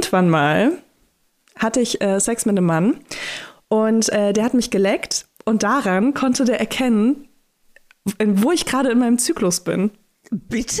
irgendwann mal hatte ich äh, Sex mit einem Mann und äh, der hat mich geleckt und daran konnte der erkennen, wo ich gerade in meinem Zyklus bin. Bitte?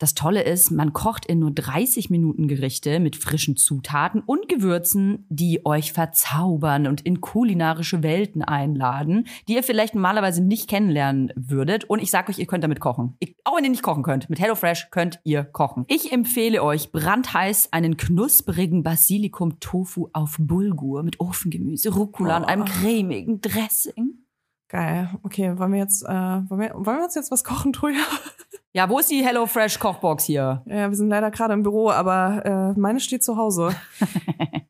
Das Tolle ist, man kocht in nur 30 Minuten Gerichte mit frischen Zutaten und Gewürzen, die euch verzaubern und in kulinarische Welten einladen, die ihr vielleicht normalerweise nicht kennenlernen würdet. Und ich sage euch, ihr könnt damit kochen. Ich, auch wenn ihr nicht kochen könnt, mit HelloFresh könnt ihr kochen. Ich empfehle euch brandheiß einen knusprigen Basilikum-Tofu auf Bulgur mit Ofengemüse, Rucola und einem Oh. cremigen Dressing. Geil. Okay, wollen wir jetzt, äh, wollen, wir, wollen wir uns jetzt was kochen, Troja? Ja, wo ist die HelloFresh Kochbox hier? Ja, wir sind leider gerade im Büro, aber äh, meine steht zu Hause.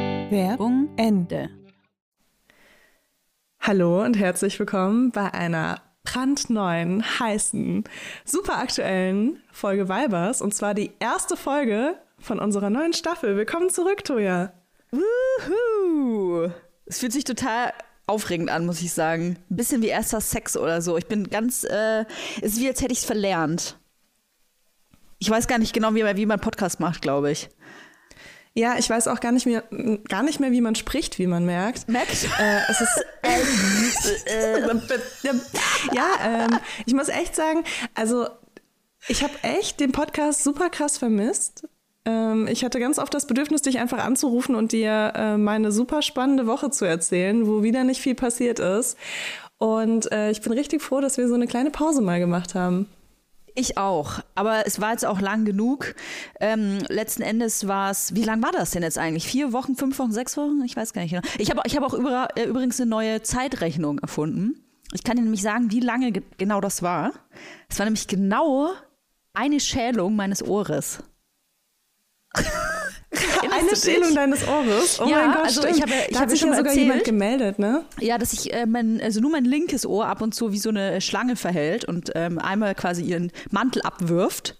Werbung Ende. Hallo und herzlich willkommen bei einer brandneuen, heißen, super aktuellen Folge Vibers. Und zwar die erste Folge von unserer neuen Staffel. Willkommen zurück, Toja. Wuhu. Es fühlt sich total aufregend an, muss ich sagen. Ein bisschen wie erster Sex oder so. Ich bin ganz, äh, es ist wie, als hätte ich es verlernt. Ich weiß gar nicht genau, wie, man- wie man Podcast macht, glaube ich. Ja, ich weiß auch gar nicht mehr, gar nicht mehr, wie man spricht, wie man merkt. Merkt? Äh, es ist ja, ähm, ich muss echt sagen, also ich habe echt den Podcast super krass vermisst. Ähm, ich hatte ganz oft das Bedürfnis, dich einfach anzurufen und dir äh, meine super spannende Woche zu erzählen, wo wieder nicht viel passiert ist. Und äh, ich bin richtig froh, dass wir so eine kleine Pause mal gemacht haben. Ich auch. Aber es war jetzt auch lang genug. Ähm, letzten Endes war es, wie lang war das denn jetzt eigentlich? Vier Wochen, fünf Wochen, sechs Wochen? Ich weiß gar nicht genau. Ich habe ich hab auch über, äh, übrigens eine neue Zeitrechnung erfunden. Ich kann dir nämlich sagen, wie lange ge genau das war. Es war nämlich genau eine Schälung meines Ohres. Eine? Schälung deines Ohres. Oh Ja, mein Gott, also stimmt. ich habe- ich da habe schon ja sogar erzählt. jemand gemeldet, ne? Ja, dass sich äh, mein, also nur mein linkes Ohr ab und zu wie so eine Schlange verhält und ähm, einmal quasi ihren Mantel abwirft,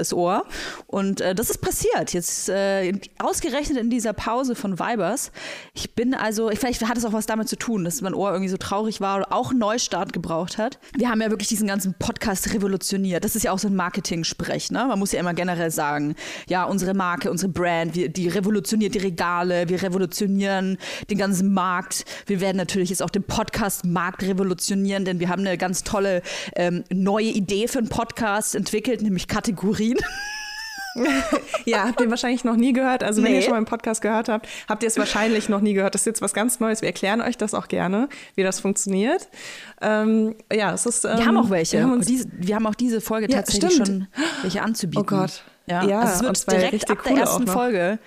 das Ohr. Und äh, das ist passiert. Jetzt äh, ausgerechnet in dieser Pause von Vibers. Ich bin also, vielleicht hat es auch was damit zu tun, dass mein Ohr irgendwie so traurig war oder auch einen Neustart gebraucht hat. Wir haben ja wirklich diesen ganzen Podcast revolutioniert. Das ist ja auch so ein Marketing-Sprech, ne? Man muss ja immer generell sagen, ja, unsere Marke, unsere Brand, wir, die revolutioniert die Regale, wir revolutionieren den ganzen Markt. Wir werden natürlich jetzt auch den Podcast-Markt revolutionieren, denn wir haben eine ganz tolle ähm, neue Idee für einen Podcast entwickelt, nämlich Kategorien. ja, habt ihr wahrscheinlich noch nie gehört. Also wenn Nee. ihr schon mal einen Podcast gehört habt, habt ihr es wahrscheinlich noch nie gehört. Das ist jetzt was ganz Neues. Wir erklären euch das auch gerne, wie das funktioniert. Ähm, ja, es ist. Ähm, Wir haben auch welche. Wir haben uns, diese, wir haben auch diese Folge Ja, tatsächlich stimmt. schon welche anzubieten. Oh Gott. Ja, Ja, also es wird direkt ab der ersten. Folge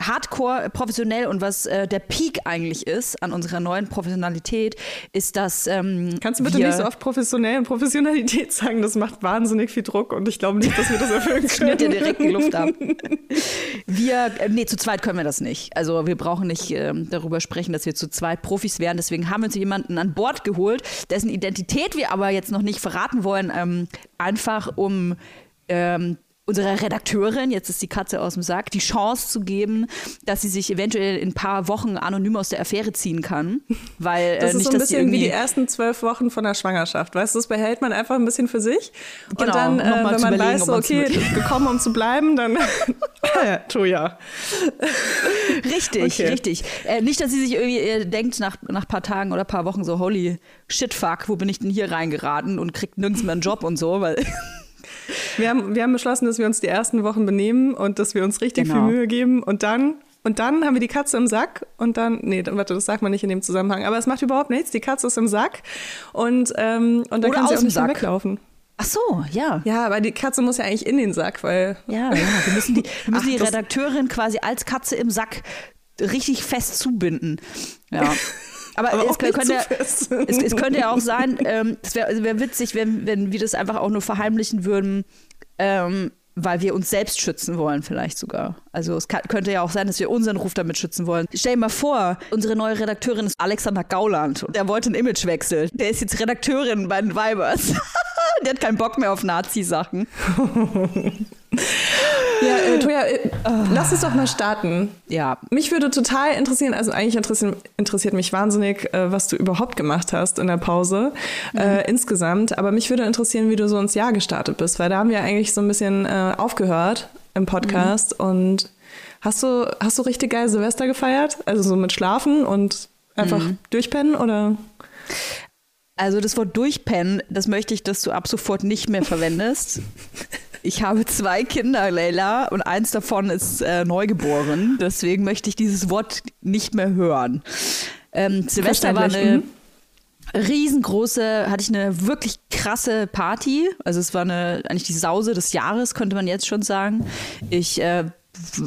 hardcore professionell und was äh, der Peak eigentlich ist an unserer neuen Professionalität, ist, dass ähm, Kannst du bitte nicht so oft professionell und Professionalität sagen? Das macht wahnsinnig viel Druck und ich glaube nicht, dass wir das erfüllen schnürt dir können. direkt die Luft ab. Wir, äh, nee, zu zweit können wir das nicht. Also wir brauchen nicht ähm, darüber sprechen, dass wir zu zweit Profis wären. Deswegen haben wir uns jemanden an Bord geholt, dessen Identität wir aber jetzt noch nicht verraten wollen, ähm, einfach um ähm, unserer Redakteurin, jetzt ist die Katze aus dem Sack, die Chance zu geben, dass sie sich eventuell in ein paar Wochen anonym aus der Affäre ziehen kann. Weil Das äh, ist nicht, so ein bisschen wie irgendwie die ersten zwölf Wochen von der Schwangerschaft. Weißt du, das behält man einfach ein bisschen für sich. Genau, und dann, äh, wenn man weiß, so, okay, gekommen, um zu bleiben, dann Toja. Richtig, Okay. richtig. Äh, nicht, dass sie sich irgendwie äh, denkt nach, nach ein paar Tagen oder ein paar Wochen so, holy shit fuck, wo bin ich denn hier reingeraten und kriegt nirgends mehr einen Job und so, weil Wir haben, wir haben beschlossen, dass wir uns die ersten Wochen benehmen und dass wir uns richtig Genau. viel Mühe geben. Und dann, und dann haben wir die Katze im Sack. Und dann, nee, warte, das sagt man nicht in dem Zusammenhang. Aber es macht überhaupt nichts. Die Katze ist im Sack. Und, ähm, und dann Oder kann sie auch nicht mehr Sack. weglaufen. Ach so, ja. Ja, aber die Katze muss ja eigentlich in den Sack, weil Ja, ja. Wir müssen die, wir müssen Ach, die Redakteurin quasi als Katze im Sack richtig fest zubinden. Ja. Aber, Aber es, könnte, es, es könnte ja auch sein, ähm, es wäre wär witzig, wenn, wenn wir das einfach auch nur verheimlichen würden, ähm, weil wir uns selbst schützen wollen, vielleicht sogar. Also es kann, könnte ja auch sein, dass wir unseren Ruf damit schützen wollen. Stell dir mal vor, unsere neue Redakteurin ist Alexander Gauland und der wollte einen Imagewechsel. Der ist jetzt Redakteurin bei den Weibers. der hat keinen Bock mehr auf Nazi-Sachen. Ja, äh, Toja, äh, lass uns doch mal starten. Ja, Mich würde total interessieren, also eigentlich interessiert, interessiert mich wahnsinnig, äh, was du überhaupt gemacht hast in der Pause äh, insgesamt. Aber mich würde interessieren, wie du so ins Jahr gestartet bist, weil da haben wir eigentlich so ein bisschen äh, aufgehört im Podcast. Und hast du, hast du richtig geil Silvester gefeiert? Also so mit Schlafen und einfach durchpennen oder? Also das Wort durchpennen, das möchte ich, dass du ab sofort nicht mehr verwendest. Ich habe zwei Kinder, Leila, und eins davon ist äh, neugeboren. Deswegen möchte ich dieses Wort nicht mehr hören. Ähm, Silvester war eine riesengroße, hatte ich eine wirklich krasse Party. Also es war eine, eigentlich die Sause des Jahres, könnte man jetzt schon sagen. Ich äh,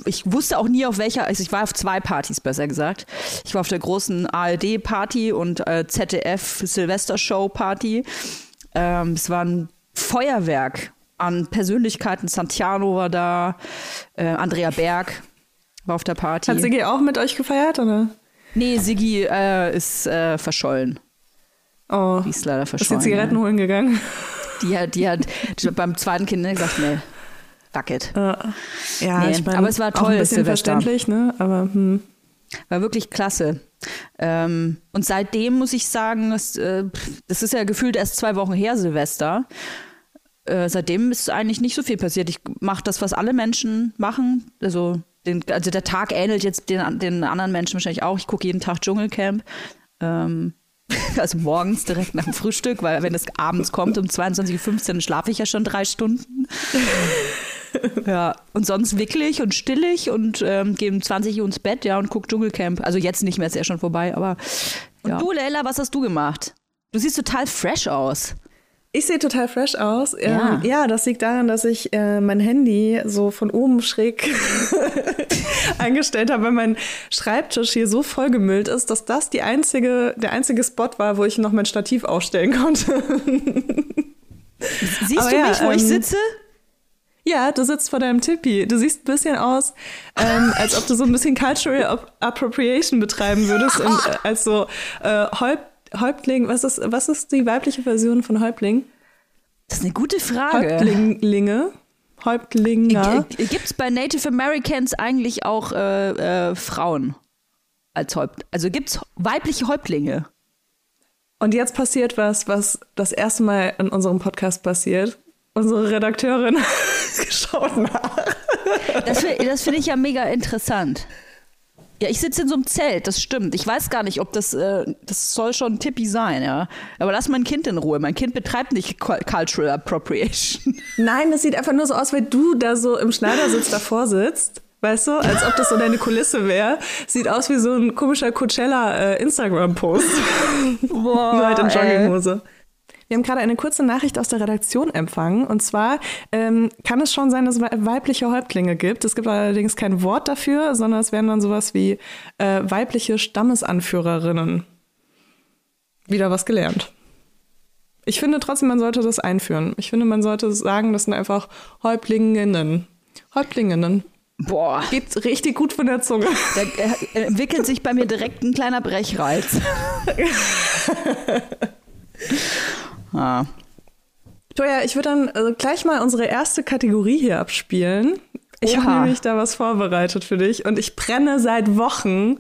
ich wusste auch nie auf welcher, also ich war auf zwei Partys besser gesagt. Ich war auf der großen ARD-Party und äh, ZDF Silvester-Show-Party. Ähm, es war ein Feuerwerk an Persönlichkeiten. Santiano war da, äh, Andrea Berg war auf der Party. Hat Sigi auch mit euch gefeiert oder? nee, Sigi äh, ist äh, verschollen. Oh, Die ist leider ist verschollen. die Zigaretten holen gegangen? Die hat, die hat beim zweiten Kind ne, gesagt, nee, fuck it. Ja, ja Nee, ich meine, aber es war auch toll, ein bisschen Silvester. verständlich, ne? Aber hm. War wirklich klasse. Ähm, und seitdem muss ich sagen, das, äh, das ist ja gefühlt erst zwei Wochen her, Silvester. Äh, seitdem ist eigentlich nicht so viel passiert. Ich mache das, was alle Menschen machen. Also, den, also der Tag ähnelt jetzt den, den anderen Menschen wahrscheinlich auch. Ich gucke jeden Tag Dschungelcamp. Ähm, also morgens direkt nach dem Frühstück, weil wenn es abends kommt um 22.15 Uhr, schlafe ich ja schon drei Stunden. Ja, und sonst wickelig und stillig und ähm, gehe um 20 Uhr ins Bett, ja, und guck Dschungelcamp. Also jetzt nicht mehr, ist ja schon vorbei, aber. Und du, Leila, was hast du gemacht? Du siehst total fresh aus. Ich sehe total fresh aus. Ja. Ähm, ja, das liegt daran, dass ich äh, mein Handy so von oben schräg eingestellt habe, weil mein Schreibtisch hier so vollgemüllt ist, dass das die einzige, der einzige Spot war, wo ich noch mein Stativ aufstellen konnte. Siehst Aber du ja, mich, wo ich ähm, sitze? ja, du sitzt vor deinem Tippi. Du siehst ein bisschen aus, ähm, als ob du so ein bisschen Cultural Ap- Appropriation betreiben würdest, und, äh, als so äh, Häuptling. Was ist, was ist die weibliche Version von Häuptling? Das ist eine gute Frage. Häuptlinge. Häuptlinger. Gibt es bei Native Americans eigentlich auch äh, äh, Frauen als Häupt? Also gibt es weibliche Häuptlinge? Und jetzt passiert was, was das erste Mal in unserem Podcast passiert. Unsere Redakteurin schaut nach. Das, das finde ich ja mega interessant. Ja, ich sitze in so einem Zelt, das stimmt. Ich weiß gar nicht, ob das, äh, das soll schon Tippi sein, ja. Aber lass mein Kind in Ruhe. Mein Kind betreibt nicht Cultural Appropriation. Nein, das sieht einfach nur so aus, weil du da so im Schneidersitz davor sitzt. Weißt du, als ob das so deine Kulisse wäre. Sieht aus wie so ein komischer Coachella äh, Nur halt in ey. Wir haben gerade eine kurze Nachricht aus der Redaktion empfangen. Und zwar ähm, kann es schon sein, dass es wei- weibliche Häuptlinge gibt. Es gibt allerdings kein Wort dafür, sondern es wären dann sowas wie äh, weibliche Stammesanführerinnen. Wieder was gelernt. Ich finde trotzdem, man sollte das einführen. Ich finde, man sollte sagen, das sind einfach Häuptlinginnen. Häuptlinginnen. Boah, Geht richtig gut von der Zunge. da äh, entwickelt sich bei mir direkt ein kleiner Brechreiz. ah. Toja, ich würde dann äh, gleich mal unsere erste Kategorie hier abspielen. Ich habe nämlich da was vorbereitet für dich und ich brenne seit Wochen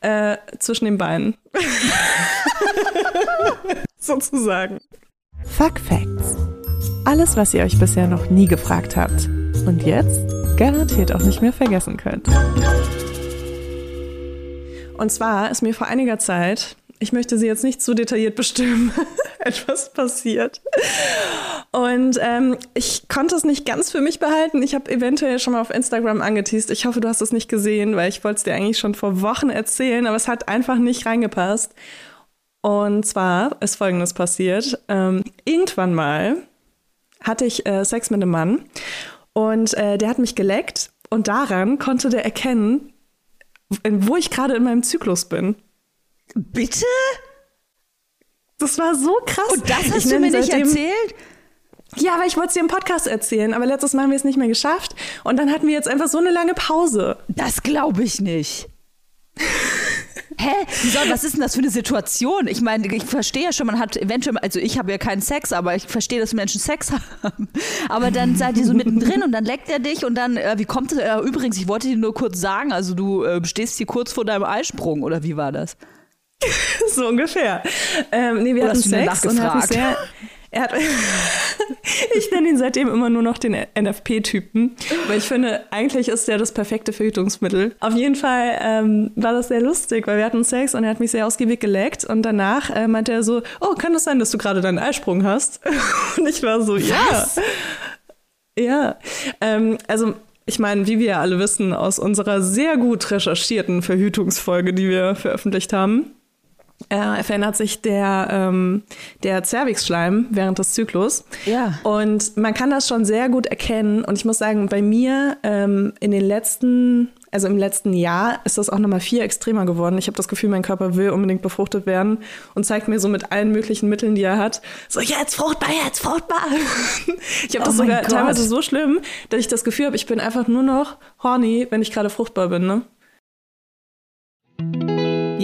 äh, zwischen den Beinen. Sozusagen. Fuck Facts. Alles, was ihr euch bisher noch nie gefragt habt und jetzt garantiert auch nicht mehr vergessen könnt. Und zwar ist mir vor einiger Zeit, ich möchte sie jetzt nicht zu detailliert bestimmen, etwas passiert. Und ähm, ich konnte es nicht ganz für mich behalten. Ich habe eventuell schon mal auf Instagram angeteased. Ich hoffe, du hast es nicht gesehen, weil ich wollte es dir eigentlich schon vor Wochen erzählen, aber es hat einfach nicht reingepasst. Und zwar ist Folgendes passiert. Ähm, irgendwann mal hatte ich äh, Sex mit einem Mann und äh, der hat mich geleckt und daran konnte der erkennen, wo ich gerade in meinem Zyklus bin. Bitte? Das war so krass. Und das Ich hast du nenne mir nicht erzählt? Ja, aber ich wollte es dir im Podcast erzählen, aber letztes Mal haben wir es nicht mehr geschafft. Und dann hatten wir jetzt einfach so eine lange Pause. Das glaube ich nicht. Hä? Wieso, was ist denn das für eine Situation? Ich meine, ich verstehe ja schon, man hat eventuell, also ich habe ja keinen Sex, aber ich verstehe, dass Menschen Sex haben. Aber dann seid ihr so mittendrin und dann leckt er dich und dann, äh, wie kommt es? Äh, übrigens, ich wollte dir nur kurz sagen, also du äh, stehst hier kurz vor deinem Eisprung oder wie war das? So ungefähr. Ähm, nee, wir Oder hatten Sex und er hat mich sehr. Er hat, ich nenne ihn seitdem immer nur noch den NFP-Typen, weil ich finde, eigentlich ist der das perfekte Verhütungsmittel. Auf jeden Fall ähm, war das sehr lustig, weil wir hatten Sex und er hat mich sehr ausgiebig geleckt und danach äh, meinte er so, oh, kann es sein, dass du gerade deinen Eisprung hast? Und ich war so, ja. Ja, ähm, also ich meine, wie wir ja alle wissen aus unserer sehr gut recherchierten Verhütungsfolge, die wir veröffentlicht haben, äh, verändert sich der, ähm, der Zervixschleim während des Zyklus. Ja. Und man kann das schon sehr gut erkennen. Und ich muss sagen, bei mir ähm, in den letzten, also im letzten Jahr ist das auch nochmal viel extremer geworden. Ich habe das Gefühl, mein Körper will unbedingt befruchtet werden und zeigt mir so mit allen möglichen Mitteln, die er hat, so jetzt fruchtbar, jetzt fruchtbar. ich habe das Oh sogar teilweise so schlimm, dass ich das Gefühl habe, ich bin einfach nur noch horny, wenn ich gerade fruchtbar bin. Ne?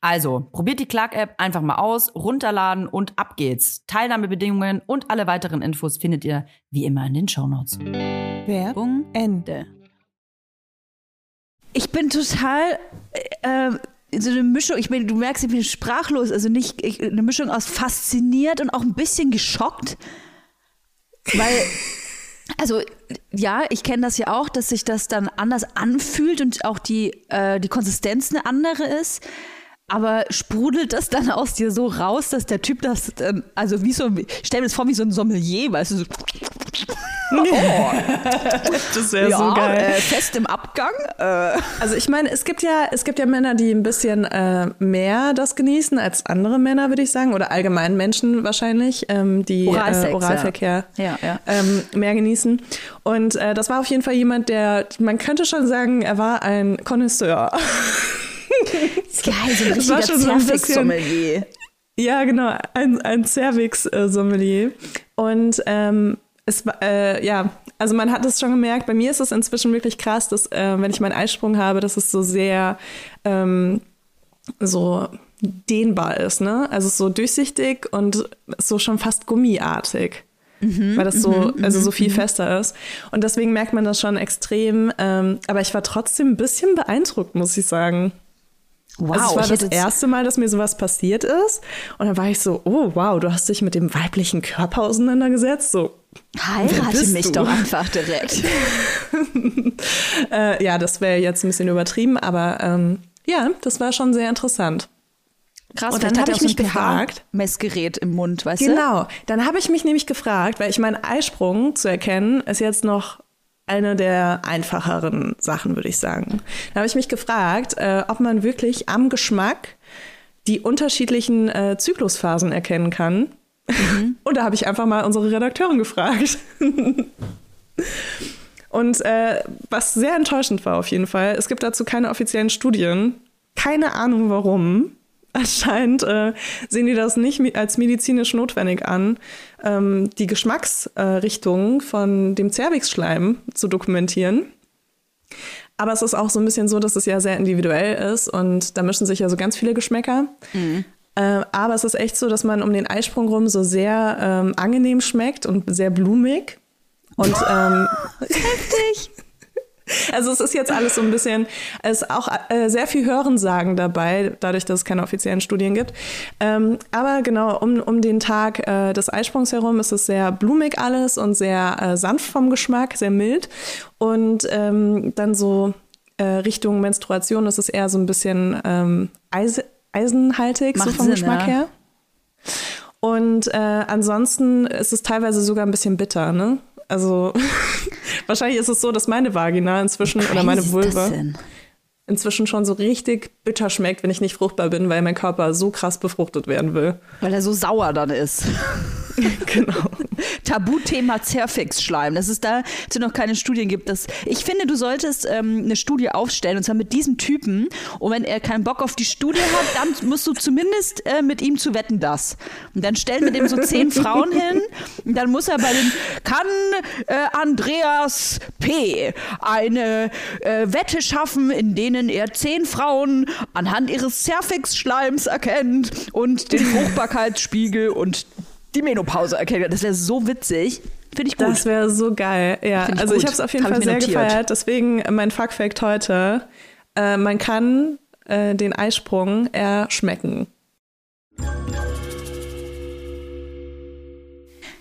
Also, probiert die Clark-App einfach mal aus, runterladen und ab geht's. Teilnahmebedingungen und alle weiteren Infos findet ihr wie immer in den Shownotes. Werbung Ende. Ich bin total äh, so eine Mischung, ich meine, du merkst, ich bin sprachlos, also nicht ich, eine Mischung aus fasziniert und auch ein bisschen geschockt, weil also ja, ich kenne das ja auch, dass sich das dann anders anfühlt und auch die, äh, die Konsistenz eine andere ist. Aber sprudelt das dann aus dir so raus, dass der Typ das, ähm, also wie so, stell mir das vor wie so ein Sommelier, weißt du, so. Oh. Das wäre ja, so geil. Äh, fest im Abgang. Äh. Also ich meine, es gibt ja, es gibt ja Männer, die ein bisschen äh, mehr das genießen als andere Männer, würde ich sagen, oder allgemein Menschen wahrscheinlich, ähm, die Oralsex, äh, Oralverkehr Ja, ja. Ähm, mehr genießen. Und äh, das war auf jeden Fall jemand, der, man könnte schon sagen, er war ein Connoisseur. Geil, so ein Das war richtiger schon so ein bisschen- Zerfix-Sommelier. Ja, genau, ein, ein Cervix-Sommelier. Und ähm, es war, äh, ja, also man hat es schon gemerkt, bei mir ist es inzwischen wirklich krass, dass äh, wenn ich meinen Eisprung habe, dass es so sehr ähm, so dehnbar ist, ne? Also so durchsichtig und so schon fast gummiartig. weil das so, also so viel fester ist. Und deswegen merkt man das schon extrem. Ähm, aber ich war trotzdem ein bisschen beeindruckt, muss ich sagen. Wow, also es war das erste Mal, dass mir sowas passiert ist. Und dann war ich so, oh wow, du hast dich mit dem weiblichen Körper auseinandergesetzt. So, Heirate mich du? doch einfach direkt. äh, ja, das wäre jetzt ein bisschen übertrieben, aber ähm, ja, das war schon sehr interessant. Krass, Und dann vielleicht hat hab er ich so mich gefragt- Messgerät im Mund, weißt du? Genau, dann habe ich mich nämlich gefragt, weil ich meinen Eisprung zu erkennen, ist jetzt noch eine der einfacheren Sachen, würde ich sagen. Da habe ich mich gefragt, äh, ob man wirklich am Geschmack die unterschiedlichen äh, Zyklusphasen erkennen kann. Und da habe ich einfach mal unsere Redakteurin gefragt. Und äh, was sehr enttäuschend war auf jeden Fall, es gibt dazu keine offiziellen Studien. Keine Ahnung warum. Anscheinend äh, sehen die das nicht als medizinisch notwendig an, ähm, die Geschmacksrichtung von dem Cervixschleim zu dokumentieren. Aber es ist auch so ein bisschen so, dass es ja sehr individuell ist und da mischen sich ja so ganz viele Geschmäcker. Äh, aber es ist echt so, dass man um den Eisprung rum so sehr ähm, angenehm schmeckt und sehr blumig. Und ähm, Heftig. also es ist jetzt alles so ein bisschen, es ist auch äh, sehr viel Hörensagen dabei, dadurch, dass es keine offiziellen Studien gibt. Ähm, aber genau, um, um den Tag äh, des Eisprungs herum ist es sehr blumig alles und sehr äh, sanft vom Geschmack, sehr mild. Und ähm, dann so äh, Richtung Menstruation ist es eher so ein bisschen ähm, eis eisenhaltig, so Macht vom Sinn, Geschmack ja. her. Und äh, ansonsten ist es teilweise sogar ein bisschen bitter, ne? Also wahrscheinlich ist es so, dass meine Vagina inzwischen oder meine Vulva inzwischen schon so richtig bitter schmeckt, wenn ich nicht fruchtbar bin, weil mein Körper so krass befruchtet werden will. Weil er so sauer dann ist. genau. Tabuthema Zerfix-Schleim. Dass es da dazu noch keine Studien gibt. Das, ich finde, du solltest ähm, eine Studie aufstellen und zwar mit diesem Typen. Und wenn er keinen Bock auf die Studie hat, dann musst du zumindest äh, mit ihm zu wetten das. Und dann stellen wir dem so zehn Frauen hin. Und dann muss er bei den kann äh, Andreas P. eine äh, Wette schaffen, in denen er zehn Frauen anhand ihres Zerfix-Schleims erkennt und den Fruchtbarkeitsspiegel und die Menopause erkennen. Das wäre so witzig. Finde ich gut. Das wäre so geil. Ja, ich also ich gut. habe es auf jeden Hab ich Fall sehr notiert. gefeiert. Deswegen mein Fun Fact heute: äh, Man kann äh, den Eisprung erschmecken.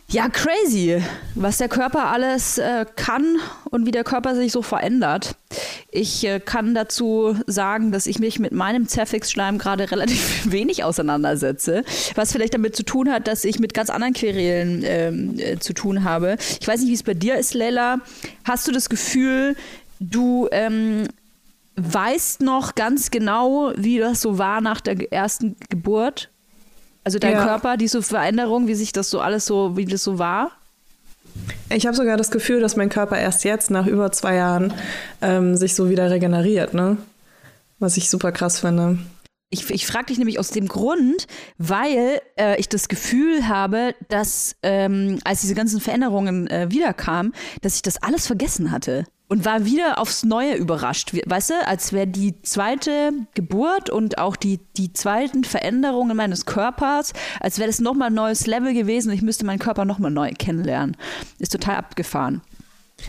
Ja, crazy, was der Körper alles äh, kann und wie der Körper sich so verändert. Ich äh, kann dazu sagen, dass ich mich mit meinem Zerfix-Schleim gerade relativ wenig auseinandersetze, was vielleicht damit zu tun hat, dass ich mit ganz anderen Querelen ähm, äh, zu tun habe. Ich weiß nicht, wie es bei dir ist, Leila. Hast du das Gefühl, du ähm, weißt noch ganz genau, wie das so war nach der ersten Geburt? Also dein Ja. Körper, diese Veränderung, wie sich das so alles so, wie das so war? Ich habe sogar das Gefühl, dass mein Körper erst jetzt, nach über zwei Jahren, ähm, sich so wieder regeneriert, ne? Was ich super krass finde. Ich, ich frage dich nämlich aus dem Grund, weil äh, ich das Gefühl habe, dass ähm, als diese ganzen Veränderungen äh, wiederkamen, dass ich das alles vergessen hatte und war wieder aufs Neue überrascht. Weißt du, als wäre die zweite Geburt und auch die, die zweiten Veränderungen meines Körpers, als wäre das nochmal ein neues Level gewesen und ich müsste meinen Körper nochmal neu kennenlernen. Ist total abgefahren.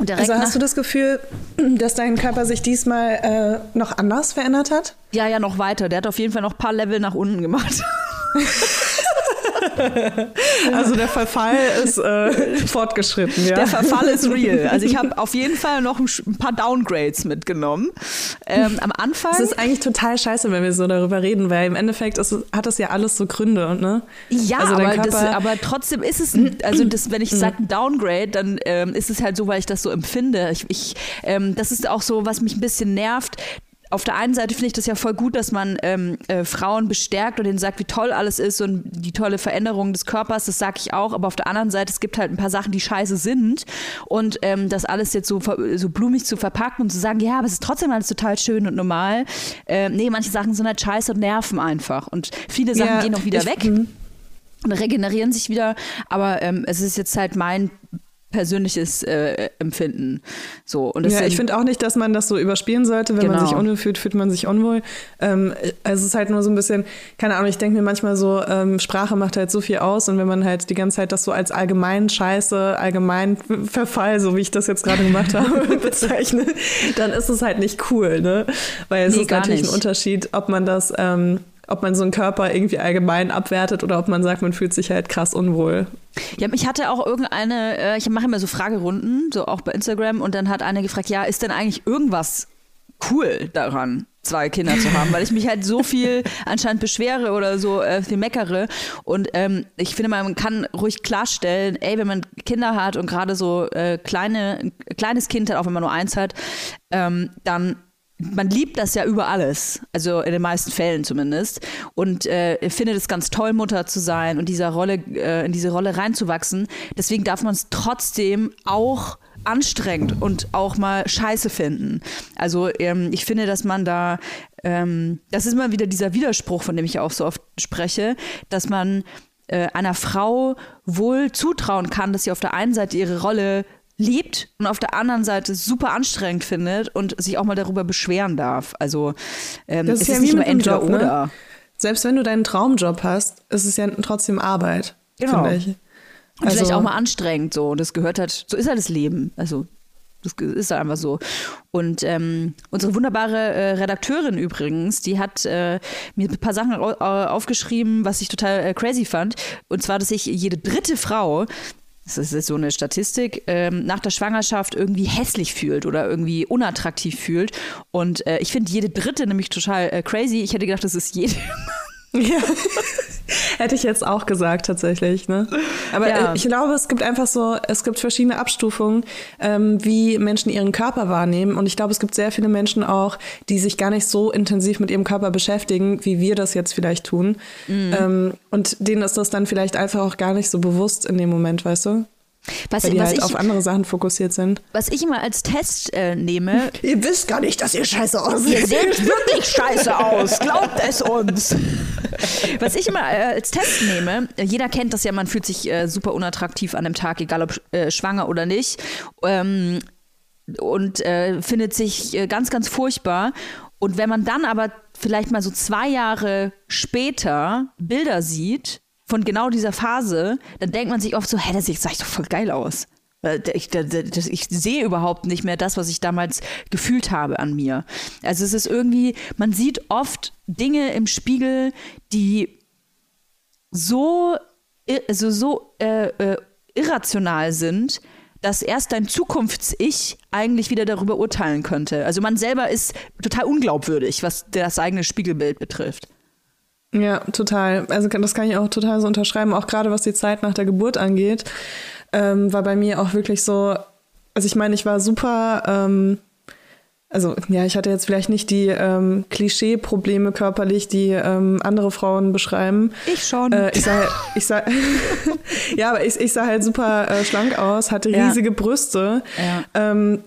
Also hast du das Gefühl, dass dein Körper sich diesmal äh, noch anders verändert hat? ja, ja, noch weiter. Der hat auf jeden Fall noch ein paar Level nach unten gemacht. Also der Verfall ist äh, fortgeschritten, ja. Der Verfall ist real. Also ich habe auf jeden Fall noch ein paar Downgrades mitgenommen. Ähm, am Anfang. Es ist eigentlich total scheiße, wenn wir so darüber reden, weil im Endeffekt ist, hat das ja alles so Gründe, ne? ja, also aber, das, aber trotzdem ist es, also das, wenn ich sage ein Downgrade, dann ähm, ist es halt so, weil ich das so empfinde. Ich, ich, ähm, das ist auch so, was mich ein bisschen nervt. Auf der einen Seite finde ich das ja voll gut, dass man ähm, äh, Frauen bestärkt und denen sagt, wie toll alles ist und die tolle Veränderung des Körpers, das sage ich auch. Aber auf der anderen Seite, es gibt halt ein paar Sachen, die scheiße sind. Und ähm, das alles jetzt so, so blumig zu verpacken und zu sagen, ja, aber es ist trotzdem alles total schön und normal. Ähm, nee, manche Sachen sind halt scheiße und nerven einfach. Und viele Sachen Ja, gehen auch wieder ich- weg mhm. und regenerieren sich wieder. Aber ähm, es ist jetzt halt mein persönliches äh, Empfinden. So und Ja, ich finde auch nicht, dass man das so überspielen sollte. Wenn man Genau. sich unwohl fühlt, fühlt man sich unwohl. Ähm, also es ist halt nur so ein bisschen, keine Ahnung, ich denke mir manchmal so, ähm, Sprache macht halt so viel aus und wenn man halt die ganze Zeit das so als allgemein Scheiße, allgemein Verfall, so wie ich das jetzt gerade gemacht habe, bezeichne, dann ist es halt nicht cool, ne? Weil es Nee, ist natürlich nicht. ein Unterschied, ob man das, ähm, ob man so einen Körper irgendwie allgemein abwertet oder ob man sagt, man fühlt sich halt krass unwohl. Ja, ich hatte auch irgendeine, äh, ich mache immer so Fragerunden, so auch bei Instagram, und dann hat eine gefragt, ja, ist denn eigentlich irgendwas cool daran, zwei Kinder zu haben? Weil ich mich halt so viel anscheinend beschwere oder so äh, viel meckere. Und ähm, ich finde, man kann ruhig klarstellen, ey, wenn man Kinder hat und gerade so äh, kleine, ein kleines Kind hat, auch wenn man nur eins hat, ähm, dann man liebt das ja über alles, also in den meisten Fällen zumindest. Und äh, findet es ganz toll, Mutter zu sein und dieser Rolle, äh, in diese Rolle reinzuwachsen. Deswegen darf man es trotzdem auch anstrengend und auch mal scheiße finden. Also ähm, ich finde, dass man da, ähm, das ist immer wieder dieser Widerspruch, von dem ich auch so oft spreche, dass man äh, einer Frau wohl zutrauen kann, dass sie auf der einen Seite ihre Rolle liebt und auf der anderen Seite super anstrengend findet und sich auch mal darüber beschweren darf. Also ähm, Das es ist ja ist nicht einem entweder ne? oder. Selbst wenn du deinen Traumjob hast, ist es ja trotzdem Arbeit, Genau. finde ich. Und vielleicht Also- auch mal anstrengend so. Das gehört halt, so ist halt das Leben. Also das ist halt einfach so. Und ähm, unsere wunderbare äh, Redakteurin übrigens, die hat äh, mir ein paar Sachen au aufgeschrieben, was ich total äh, crazy fand. Und zwar, dass sich jede dritte Frau, das ist so eine Statistik, ähm, nach der Schwangerschaft irgendwie hässlich fühlt oder irgendwie unattraktiv fühlt. Und äh, ich finde jede dritte nämlich total äh, crazy. Ich hätte gedacht, das ist jede. Ja. Hätte ich jetzt auch gesagt, tatsächlich. Ne? Aber Ja. äh, ich glaube, es gibt einfach so, es gibt verschiedene Abstufungen, ähm, wie Menschen ihren Körper wahrnehmen. Und ich glaube, es gibt sehr viele Menschen auch, die sich gar nicht so intensiv mit ihrem Körper beschäftigen, wie wir das jetzt vielleicht tun. Mhm. Ähm, und denen ist das dann vielleicht einfach auch gar nicht so bewusst in dem Moment, weißt du? Was, Weil die was, halt ich, auf andere Sachen fokussiert sind. was ich immer als Test äh, nehme, Ihr wisst gar nicht, dass ihr scheiße Ihr aussieht. seht wirklich scheiße aus, glaubt es uns. Was ich immer äh, als Test nehme, jeder kennt das ja, man fühlt sich äh, super unattraktiv an dem Tag, egal ob äh, schwanger oder nicht. Ähm, und äh, findet sich äh, ganz, ganz furchtbar. Und wenn man dann aber vielleicht mal so zwei Jahre später Bilder sieht von genau dieser Phase, dann denkt man sich oft so, hä, das sieht sah ich doch voll geil aus. Ich, ich sehe überhaupt nicht mehr das, was ich damals gefühlt habe an mir. Also es ist irgendwie, man sieht oft Dinge im Spiegel, die so, also so äh, äh, irrational sind, dass erst dein Zukunfts-Ich eigentlich wieder darüber urteilen könnte. Also man selber ist total unglaubwürdig, was das eigene Spiegelbild betrifft. Ja, total. Also das kann ich auch total so unterschreiben, auch gerade was die Zeit nach der Geburt angeht, ähm, war bei mir auch wirklich so, also ich meine, ich war super ähm, also ja, ich hatte jetzt vielleicht nicht die ähm, Klischee-Probleme körperlich, die ähm, andere Frauen beschreiben. Ich schon. Äh, ich sah, ich sah ja, aber ich, ich sah halt super äh, schlank aus, hatte riesige ja. Brüste. Ja. Ähm,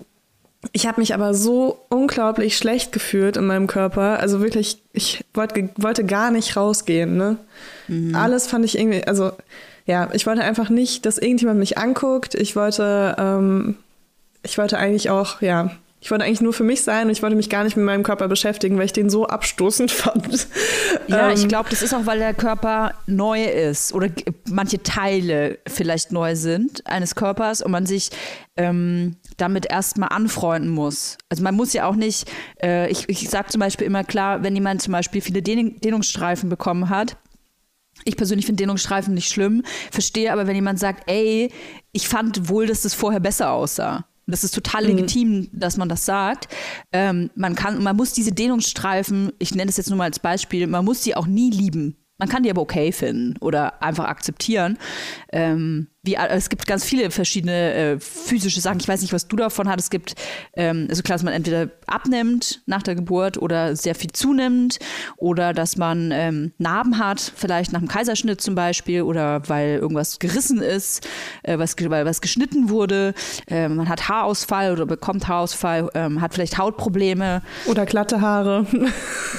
ich habe mich aber so unglaublich schlecht gefühlt in meinem Körper. Also wirklich, ich wollt, wollte gar nicht rausgehen. Ne? Mhm. Alles fand ich irgendwie, also ja, ich wollte einfach nicht, dass irgendjemand mich anguckt. Ich wollte, ähm, ich wollte eigentlich auch, ja, ich wollte eigentlich nur für mich sein und ich wollte mich gar nicht mit meinem Körper beschäftigen, weil ich den so abstoßend fand. Ja, ähm, ich glaube, das ist auch, weil der Körper neu ist oder manche Teile vielleicht neu sind eines Körpers und man sich ähm, damit erstmal anfreunden muss. Also man muss ja auch nicht, äh, ich, ich sage zum Beispiel immer klar, wenn jemand zum Beispiel viele Dehnung, Dehnungsstreifen bekommen hat, ich persönlich finde Dehnungsstreifen nicht schlimm, verstehe aber, wenn jemand sagt, ey, ich fand wohl, dass das vorher besser aussah das ist total mhm. legitim, mhm. dass man das sagt. Ähm, man kann, man muss diese Dehnungsstreifen, ich nenne es jetzt nur mal als Beispiel, man muss sie auch nie lieben. Man kann die aber okay finden oder einfach akzeptieren. Ähm, wie, es gibt ganz viele verschiedene äh, physische Sachen. Ich weiß nicht, was du davon hast. Es gibt, ähm, also klar, dass man entweder abnimmt nach der Geburt oder sehr viel zunimmt oder dass man ähm, Narben hat, vielleicht nach einem Kaiserschnitt zum Beispiel oder weil irgendwas gerissen ist, äh, was, weil was geschnitten wurde. Äh, man hat Haarausfall oder bekommt Haarausfall, ähm, hat vielleicht Hautprobleme. Oder glatte Haare.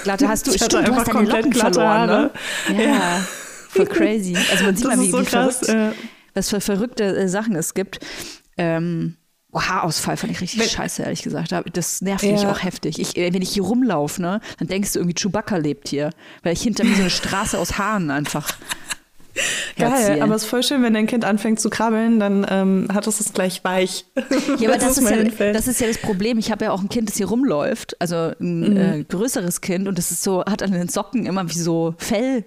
Glatte hast du, stimmt, du hast deine Locken verloren, ne? Ja. ja. Voll crazy. Also man sieht das mal, wie, so wie krass, verrückt was für verrückte äh, Sachen es gibt. Ähm, Oh, Haarausfall fand ich richtig wenn, scheiße, ehrlich gesagt. Das nervt mich auch heftig. Ich, äh, wenn ich hier rumlaufe, ne, dann denkst du irgendwie, Chewbacca lebt hier. Weil ich hinter mir so eine Straße aus Haaren einfach. Geil, aber es ist voll schön, wenn dein Kind anfängt zu krabbeln, dann ähm, hat es es gleich weich. Ja, aber das, das ist, ja, das ist ja das Problem. Ich habe ja auch ein Kind, das hier rumläuft, also ein mhm. äh, größeres Kind und das ist so, hat an den Socken immer wie so Fell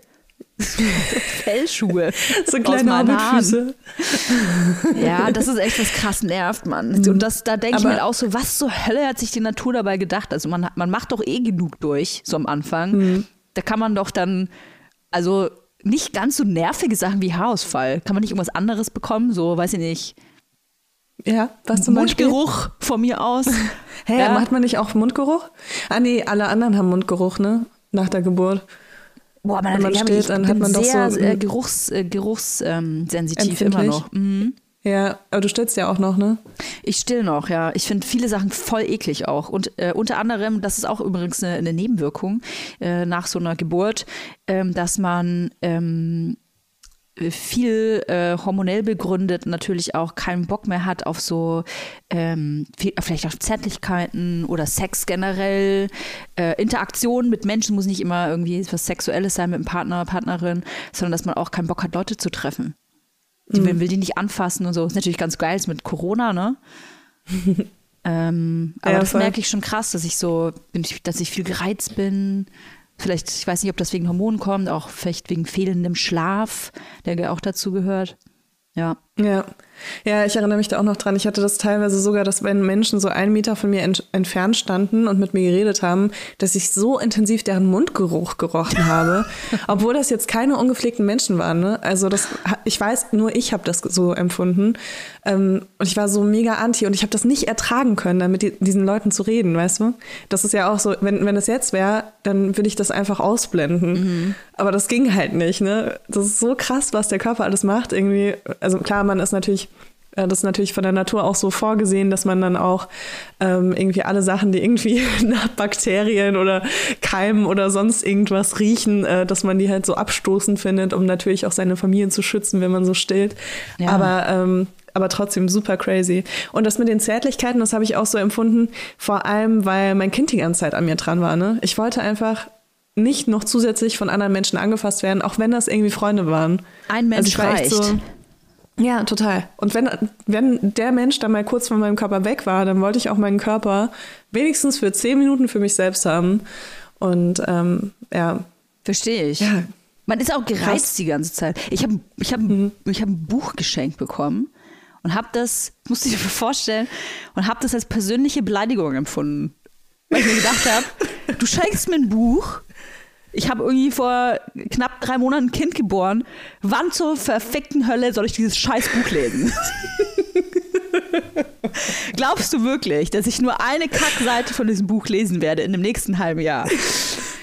Fellschuhe. So kleine Hobbitfüße. Ja, das ist echt was krass nervt, man. Mhm. Und das, da denke ich mir auch so, was zur Hölle hat sich die Natur dabei gedacht? Also man, man macht doch eh genug durch, so am Anfang. Mhm. Da kann man doch dann, also nicht ganz so nervige Sachen wie Haarausfall. Kann man nicht irgendwas anderes bekommen? So, weiß ich nicht. Ja, was zum Mundgeruch Beispiel? von mir aus. Hä, ja. macht man nicht auch Mundgeruch? Ah nee, alle anderen haben Mundgeruch, ne? Nach der Geburt. Boah, man, Wenn man steht, ich dann hat man sehr, doch so äh, geruchs, äh, geruchssensitiv ähm, immer noch. Mhm. Ja, aber du stillst ja auch noch, ne? Ich still noch, ja. Ich finde viele Sachen voll eklig auch. Und äh, unter anderem, das ist auch übrigens eine, eine Nebenwirkung äh, nach so einer Geburt, ähm, dass man ähm, viel äh, hormonell begründet natürlich auch keinen Bock mehr hat auf so ähm, viel, vielleicht auf Zärtlichkeiten oder Sex generell. Äh, Interaktion mit Menschen muss nicht immer irgendwie was Sexuelles sein mit einem Partner, Partnerin, sondern dass man auch keinen Bock hat, Leute zu treffen. Die mhm. will die nicht anfassen und so. Ist natürlich ganz geil, ist mit Corona, ne? ähm, aber ja, das merke ich schon krass, dass ich so, dass ich viel gereizt bin, Vielleicht, ich weiß nicht, ob das wegen Hormonen kommt, auch vielleicht wegen fehlendem Schlaf, der auch dazu gehört. Ja. Ja. Ja, ich erinnere mich da auch noch dran. Ich hatte das teilweise sogar, dass wenn Menschen so einen Meter von mir ent entfernt standen und mit mir geredet haben, dass ich so intensiv deren Mundgeruch gerochen habe, obwohl das jetzt keine ungepflegten Menschen waren. Ne? Also das, ich weiß, nur ich habe das so empfunden. Ähm, und ich war so mega anti und ich habe das nicht ertragen können, dann mit die, diesen Leuten zu reden, weißt du? Das ist ja auch so, wenn, wenn es jetzt wäre, dann würde ich das einfach ausblenden. Mhm. Aber das ging halt nicht, ne? Das ist so krass, was der Körper alles macht. Irgendwie, also klar, man ist natürlich das ist natürlich von der Natur auch so vorgesehen, dass man dann auch ähm, irgendwie alle Sachen, die irgendwie nach Bakterien oder Keimen oder sonst irgendwas riechen, äh, dass man die halt so abstoßend findet, um natürlich auch seine Familie zu schützen, wenn man so stillt. Ja. Aber ähm, aber trotzdem super crazy. Und das mit den Zärtlichkeiten, das habe ich auch so empfunden, vor allem, weil mein Kind die ganze Zeit an mir dran war. Ne? Ich wollte einfach nicht noch zusätzlich von anderen Menschen angefasst werden, auch wenn das irgendwie Freunde waren. Ein Mensch also reicht. So, ja, total. Und wenn, wenn der Mensch dann mal kurz von meinem Körper weg war, dann wollte ich auch meinen Körper wenigstens für zehn Minuten für mich selbst haben. Und ähm, ja. Verstehe ich. Ja. Man ist auch gereizt Krass. die ganze Zeit. Ich habe ich hab, mhm. ich hab ein Buch geschenkt bekommen. und habe das, musste ich dir vorstellen, und habe das als persönliche Beleidigung empfunden. Weil ich mir gedacht habe, du schenkst mir ein Buch, ich habe irgendwie vor knapp drei Monaten ein Kind geboren. Wann zur verfickten Hölle soll ich dieses scheiß Buch lesen? Glaubst du wirklich, dass ich nur eine Kackseite von diesem Buch lesen werde in dem nächsten halben Jahr?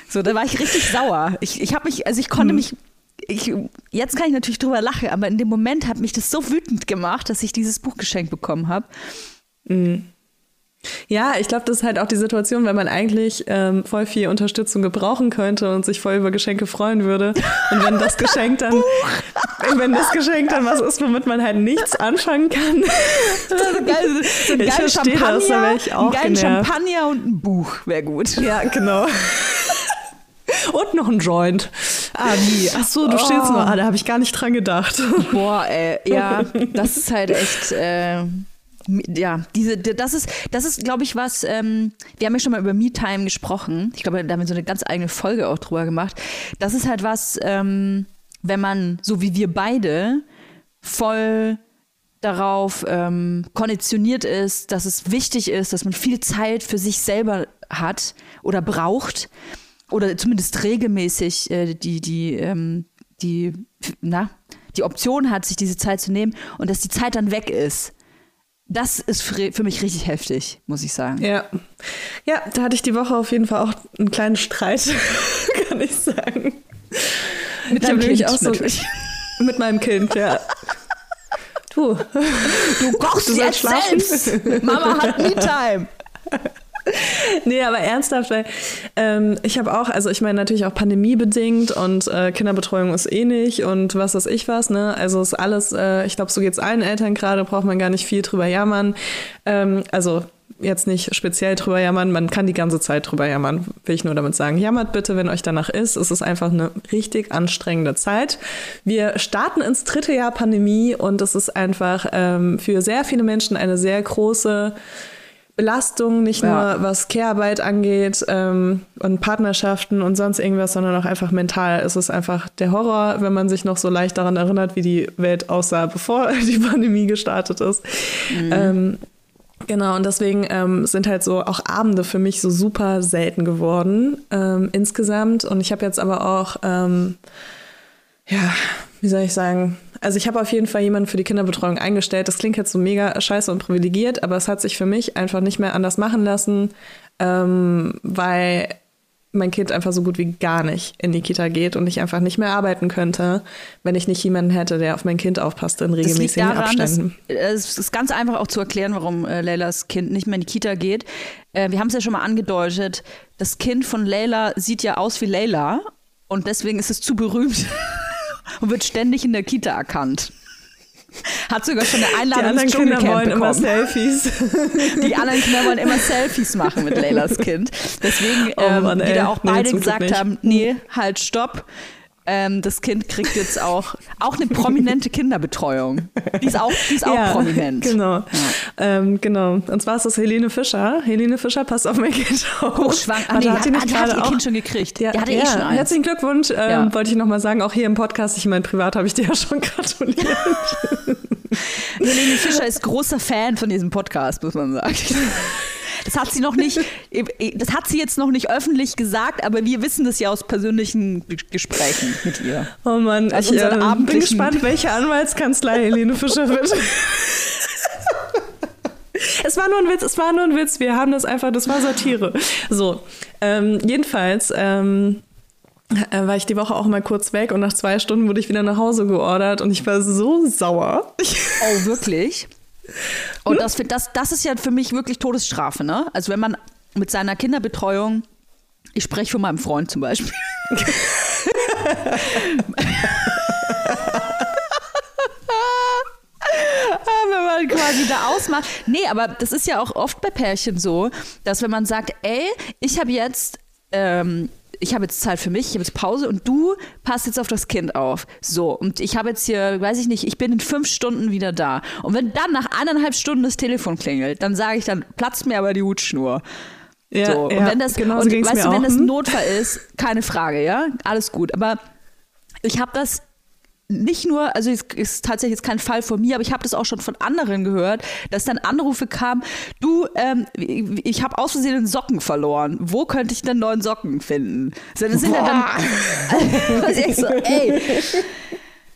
So, da war ich richtig sauer. Ich, ich habe mich, also ich konnte mich, ich, jetzt kann ich natürlich drüber lachen, aber in dem Moment hat mich das so wütend gemacht, dass ich dieses Buch geschenkt bekommen habe. Mhm. Ja, ich glaube, das ist halt auch die Situation, weil man eigentlich ähm, voll viel Unterstützung gebrauchen könnte und sich voll über Geschenke freuen würde. Und wenn das Geschenk dann, wenn das Geschenk dann was ist, womit man halt nichts anfangen kann. So geil, so ein Ich verstehe das, da wär ich auch ein geilen genervt. Champagner und ein Buch wäre gut. Ja, genau. Und noch ein Joint. Ah, wie? Ach so, du stehst Oh. noch. Ah, da habe ich gar nicht dran gedacht. Boah, ey, ja, das ist halt echt. Äh, ja, diese, das ist, das ist, glaube ich, was. Ähm, wir haben ja schon mal über Me-Time gesprochen. Ich glaube, da haben wir so eine ganz eigene Folge auch drüber gemacht. Das ist halt was, ähm, wenn man, so wie wir beide, voll darauf ähm, konditioniert ist, dass es wichtig ist, dass man viel Zeit für sich selber hat oder braucht oder zumindest regelmäßig äh, die, die, ähm, die, na, die Option hat, sich diese Zeit zu nehmen und dass die Zeit dann weg ist. Das ist für, mich richtig heftig, muss ich sagen. Ja. Ja, da hatte ich die Woche auf jeden Fall auch einen kleinen Streit, kann ich sagen. Mit ich Kind auch so- natürlich. Mit meinem Kind, ja. Du, Du kochst Du jetzt schlafen. selbst. Mama hat Me-Time. nee, aber ernsthaft, weil ähm, ich habe auch, also ich meine natürlich auch pandemiebedingt und äh, Kinderbetreuung ist eh nicht und was weiß ich was, ne? Also ist alles, äh, ich glaube, so geht's allen Eltern gerade, braucht man gar nicht viel drüber jammern. Ähm, also jetzt nicht speziell drüber jammern, man kann die ganze Zeit drüber jammern, will ich nur damit sagen. Jammert bitte, wenn euch danach ist. Es ist einfach eine richtig anstrengende Zeit. Wir starten ins dritte Jahr Pandemie und es ist einfach ähm, für sehr viele Menschen eine sehr große Belastung, nicht Ja. nur was Care-Arbeit angeht ähm, und Partnerschaften und sonst irgendwas, sondern auch einfach mental. Es ist einfach der Horror, wenn man sich noch so leicht daran erinnert, wie die Welt aussah, bevor die Pandemie gestartet ist. Ähm, Genau, und deswegen ähm, sind halt so auch Abende für mich so super selten geworden ähm, insgesamt. Und ich habe jetzt aber auch, ähm, ja, wie soll ich sagen, also ich habe auf jeden Fall jemanden für die Kinderbetreuung eingestellt. Das klingt jetzt so mega scheiße und privilegiert, aber es hat sich für mich einfach nicht mehr anders machen lassen, ähm, weil mein Kind einfach so gut wie gar nicht in die Kita geht und ich einfach nicht mehr arbeiten könnte, wenn ich nicht jemanden hätte, der auf mein Kind aufpasst in Das liegt regelmäßigen daran, Abständen. äh, es ist ganz einfach auch zu erklären, warum äh, Leylas Kind nicht mehr in die Kita geht. Äh, wir haben es ja schon mal angedeutet, das Kind von Leyla sieht ja aus wie Leyla und deswegen ist es zu berühmt und wird ständig in der Kita erkannt. Hat sogar schon eine Die Einladung anderen ins Kinder wollen immer bekommen. Selfies. Die anderen Kinder wollen immer Selfies machen mit Leylas Kind. Deswegen, Oh ähm, Mann, die da auch Nee, beide Glück gesagt haben, nee, halt, stopp. Ähm, das Kind kriegt jetzt auch, auch eine prominente Kinderbetreuung. Die ist auch, die ist auch prominent. Genau. Ähm, genau. Und zwar ist das Helene Fischer. Helene Fischer passt auf mein Kind auf. Hochschwanger. Ah, Warte, nee, hat die nicht die hat gerade ihr auch? Kind schon gekriegt. Ja, die hatte ja, eh schon eins. Herzlichen Glückwunsch, ähm, Ja. wollte ich nochmal sagen, auch hier im Podcast, ich meine, privat habe ich dir ja schon gratuliert. Helene Fischer ist großer Fan von diesem Podcast, muss man sagen. Das hat sie noch nicht, das hat sie jetzt noch nicht öffentlich gesagt, aber wir wissen das ja aus persönlichen Gesprächen mit ihr. Oh Mann, Also ich äh, unseren bin gespannt, welche Anwaltskanzlei Helene Fischer wird. Es war nur ein Witz, es war nur ein Witz. Wir haben das einfach, das war Satire. So, ähm, jedenfalls ähm, äh, war ich die Woche auch mal kurz weg und nach zwei Stunden wurde ich wieder nach Hause geordert und ich war so sauer. Oh, wirklich? Und das, das, das ist ja für mich wirklich Todesstrafe, ne? Also wenn man mit seiner Kinderbetreuung, ich spreche von meinem Freund zum Beispiel. wenn man quasi da ausmacht. Nee, aber das ist ja auch oft bei Pärchen so, dass wenn man sagt, ey, ich habe jetzt, ähm, ich habe jetzt Zeit für mich, ich habe jetzt Pause und du passt jetzt auf das Kind auf. So, und ich habe jetzt hier, weiß ich nicht, ich bin in fünf Stunden wieder da. Und wenn dann nach eineinhalb Stunden das Telefon klingelt, dann sage ich, dann platzt mir aber die Hutschnur. Ja, so. Und ja, wenn das, genau so und ging's weißt du, wenn auch. das ein? Notfall ist, keine Frage, ja, alles gut. Aber ich habe das nicht nur, also es ist tatsächlich jetzt kein Fall von mir, aber ich habe das auch schon von anderen gehört, dass dann Anrufe kamen, du, ähm, ich habe aus Versehen einen Socken verloren. Wo könnte ich denn neuen Socken finden? So, das sind ja dann, also ich so, ey,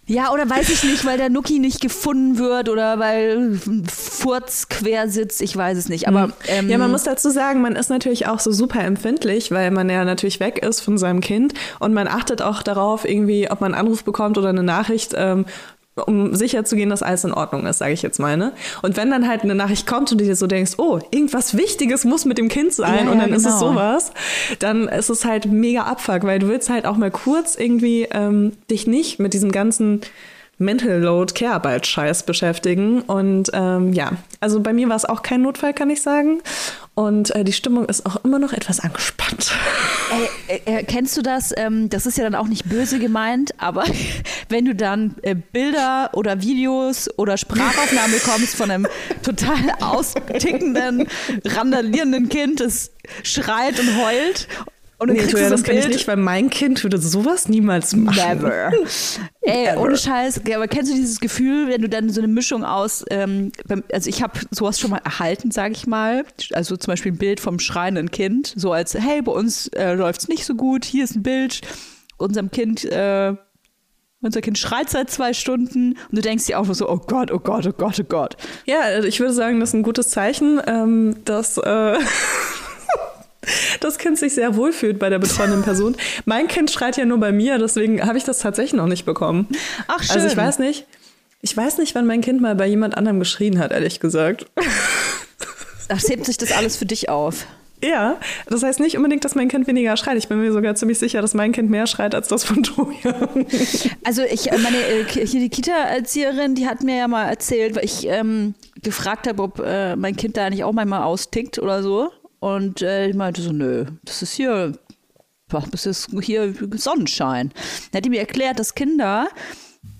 ja, oder weiß ich nicht, weil der Nuki nicht gefunden wird oder weil Furz quer sitzt, ich weiß es nicht. Aber mhm. ähm, ja, man muss dazu sagen, man ist natürlich auch so super empfindlich, weil man ja natürlich weg ist von seinem Kind und man achtet auch darauf, irgendwie, ob man einen Anruf bekommt oder eine Nachricht, ähm, um sicher zu gehen, dass alles in Ordnung ist, sage ich jetzt mal. Ne? Und wenn dann halt eine Nachricht kommt und du dir so denkst, oh, irgendwas Wichtiges muss mit dem Kind sein Ja, und dann ja, ist es genau. sowas, dann ist es halt mega Abfuck, weil du willst halt auch mal kurz irgendwie ähm, dich nicht mit diesem ganzen Mental Load Care-Arbeit-Scheiß beschäftigen. Und ähm, ja, also bei mir war es auch kein Notfall, kann ich sagen. Und äh, die Stimmung ist auch immer noch etwas angespannt. Äh, äh, kennst du das? Ähm, das ist ja dann auch nicht böse gemeint, aber wenn du dann äh, Bilder oder Videos oder Sprachaufnahmen bekommst von einem total austickenden, randalierenden Kind, das schreit und heult. Und dann Nee, ein das kann ich Bild. nicht, weil mein Kind würde sowas niemals machen. Never. Ey, Never. ohne Scheiß. Aber kennst du dieses Gefühl, wenn du dann so eine Mischung aus, ähm, also ich habe sowas schon mal erhalten, sage ich mal. Also zum Beispiel ein Bild vom schreienden Kind, so als, hey, bei uns äh, läuft's nicht so gut, hier ist ein Bild, unserem Kind, äh, unser Kind schreit seit zwei Stunden und du denkst dir auch nur so, oh Gott, oh Gott, oh Gott, oh Gott. Ja, also ich würde sagen, das ist ein gutes Zeichen, ähm, dass äh, das Kind sich sehr wohlfühlt bei der betreuenden Person. Mein Kind schreit ja nur bei mir, deswegen habe ich das tatsächlich noch nicht bekommen. Ach, schön. Also ich weiß nicht, ich weiß nicht, wann mein Kind mal bei jemand anderem geschrien hat, ehrlich gesagt. Ach, hebt sich das alles für dich auf. Ja, das heißt nicht unbedingt, dass mein Kind weniger schreit. Ich bin mir sogar ziemlich sicher, dass mein Kind mehr schreit als das von Toja. Also ich, äh, meine, äh, hier die Kita-Erzieherin, die hat mir ja mal erzählt, weil ich ähm, gefragt habe, ob äh, mein Kind da nicht auch manchmal austickt oder so. Und äh, die meinte so, nö, das ist hier, das ist hier Sonnenschein. Dann hat die mir erklärt, dass Kinder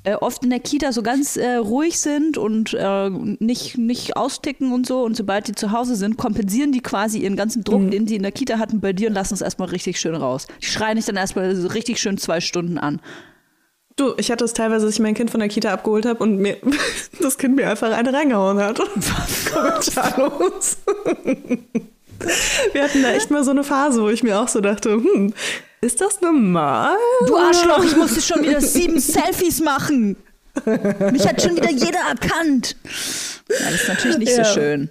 äh, oft in der Kita so ganz äh, ruhig sind und äh, nicht, nicht austicken und so. Und sobald die zu Hause sind, kompensieren die quasi ihren ganzen Druck, den die in der Kita hatten, bei dir und lassen es erstmal richtig schön raus. Die schreien dich dann erstmal so richtig schön zwei Stunden an. Du, ich hatte es teilweise, dass ich mein Kind von der Kita abgeholt habe und mir das Kind mir einfach eine reingehauen hat. Kommentarlos. Wir hatten da echt mal so eine Phase, wo ich mir auch so dachte, hm, ist das normal? Du Arschloch, ich musste schon wieder sieben Selfies machen. Mich hat schon wieder jeder erkannt. Ja, das ist natürlich nicht Ja. so schön.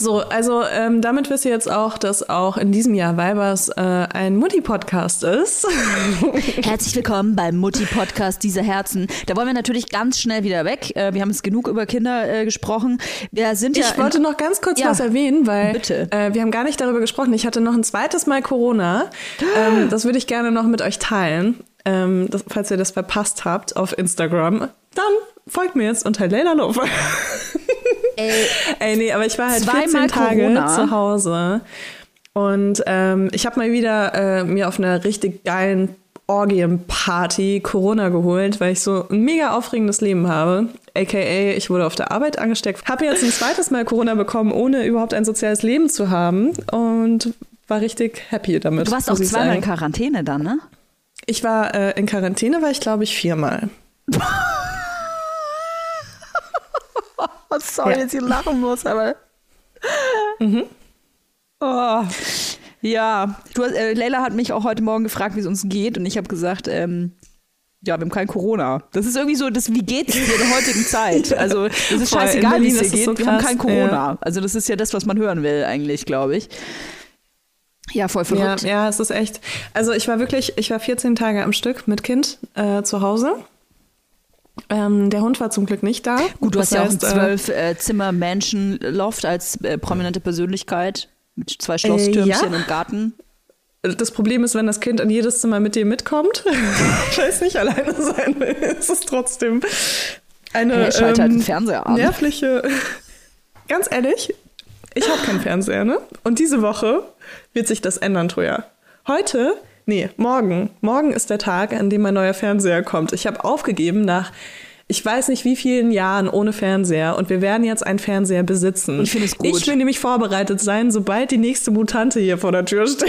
So, also ähm, damit wisst ihr jetzt auch, dass auch in diesem Jahr Weibers äh, ein Mutti-Podcast ist. Herzlich willkommen beim Mutti-Podcast dieser Herzen. Da wollen wir natürlich ganz schnell wieder weg. Äh, Wir haben jetzt genug über Kinder äh, gesprochen. Wir sind ja Ich wollte noch ganz kurz Ja, was erwähnen, weil bitte. Äh, wir haben gar nicht darüber gesprochen. Ich hatte noch ein zweites Mal Corona. Ähm, das würde ich gerne noch mit euch teilen. Ähm, das, falls ihr das verpasst habt auf Instagram, dann folgt mir jetzt unter Leila Love. Ey, Ey, nee, aber ich war halt Zweimal 14 Tage Corona. zu Hause. Und ähm, ich habe mal wieder äh, mir auf einer richtig geilen Orgienparty Corona geholt, weil ich so ein mega aufregendes Leben habe. AKA, ich wurde auf der Arbeit angesteckt. Habe jetzt ein zweites Mal Corona bekommen, ohne überhaupt ein soziales Leben zu haben. Und war richtig happy damit. du warst auch zweimal in sagen. Quarantäne dann, ne? Ich war äh, in Quarantäne, war ich glaube ich viermal. Oh, sorry, Ja. dass ich lachen muss, aber. Oh. Ja, du, hast- äh, Leila hat mich auch heute Morgen gefragt, wie es uns geht, und ich habe gesagt, ähm, ja, wir haben kein Corona. Das ist irgendwie so, das, wie geht's dir in der heutigen Zeit? Also, das ist Voll, scheißegal, wie es dir es geht. so wir haben kein Corona. Also, das ist ja das, was man hören will, eigentlich, glaube ich. Ja, voll Ja, verrückt. ja, es ist echt. Also ich war wirklich, ich war 14 Tage am Stück mit Kind äh, zu Hause. Ähm, der Hund war zum Glück nicht da. Gut, du hast ja auch ein äh, zwölf äh, Zimmer Mansion Loft als äh, prominente Persönlichkeit mit zwei Schlosstürmchen ja. im Garten. Das Problem ist, wenn das Kind in jedes Zimmer mit dir mitkommt, weil es nicht alleine sein will, ist es trotzdem eine Hey, halt ähm, den Fernseher an. nervliche. Ganz ehrlich, ich habe keinen Fernseher, ne? Und diese Woche wird sich das ändern, Toja. Heute, nee, morgen. Morgen ist der Tag, an dem mein neuer Fernseher kommt. Ich habe aufgegeben nach ich weiß nicht wie vielen Jahren ohne Fernseher und wir werden jetzt einen Fernseher besitzen. Ich finde es gut. Ich will nämlich vorbereitet sein, sobald die nächste Mutante hier vor der Tür steht.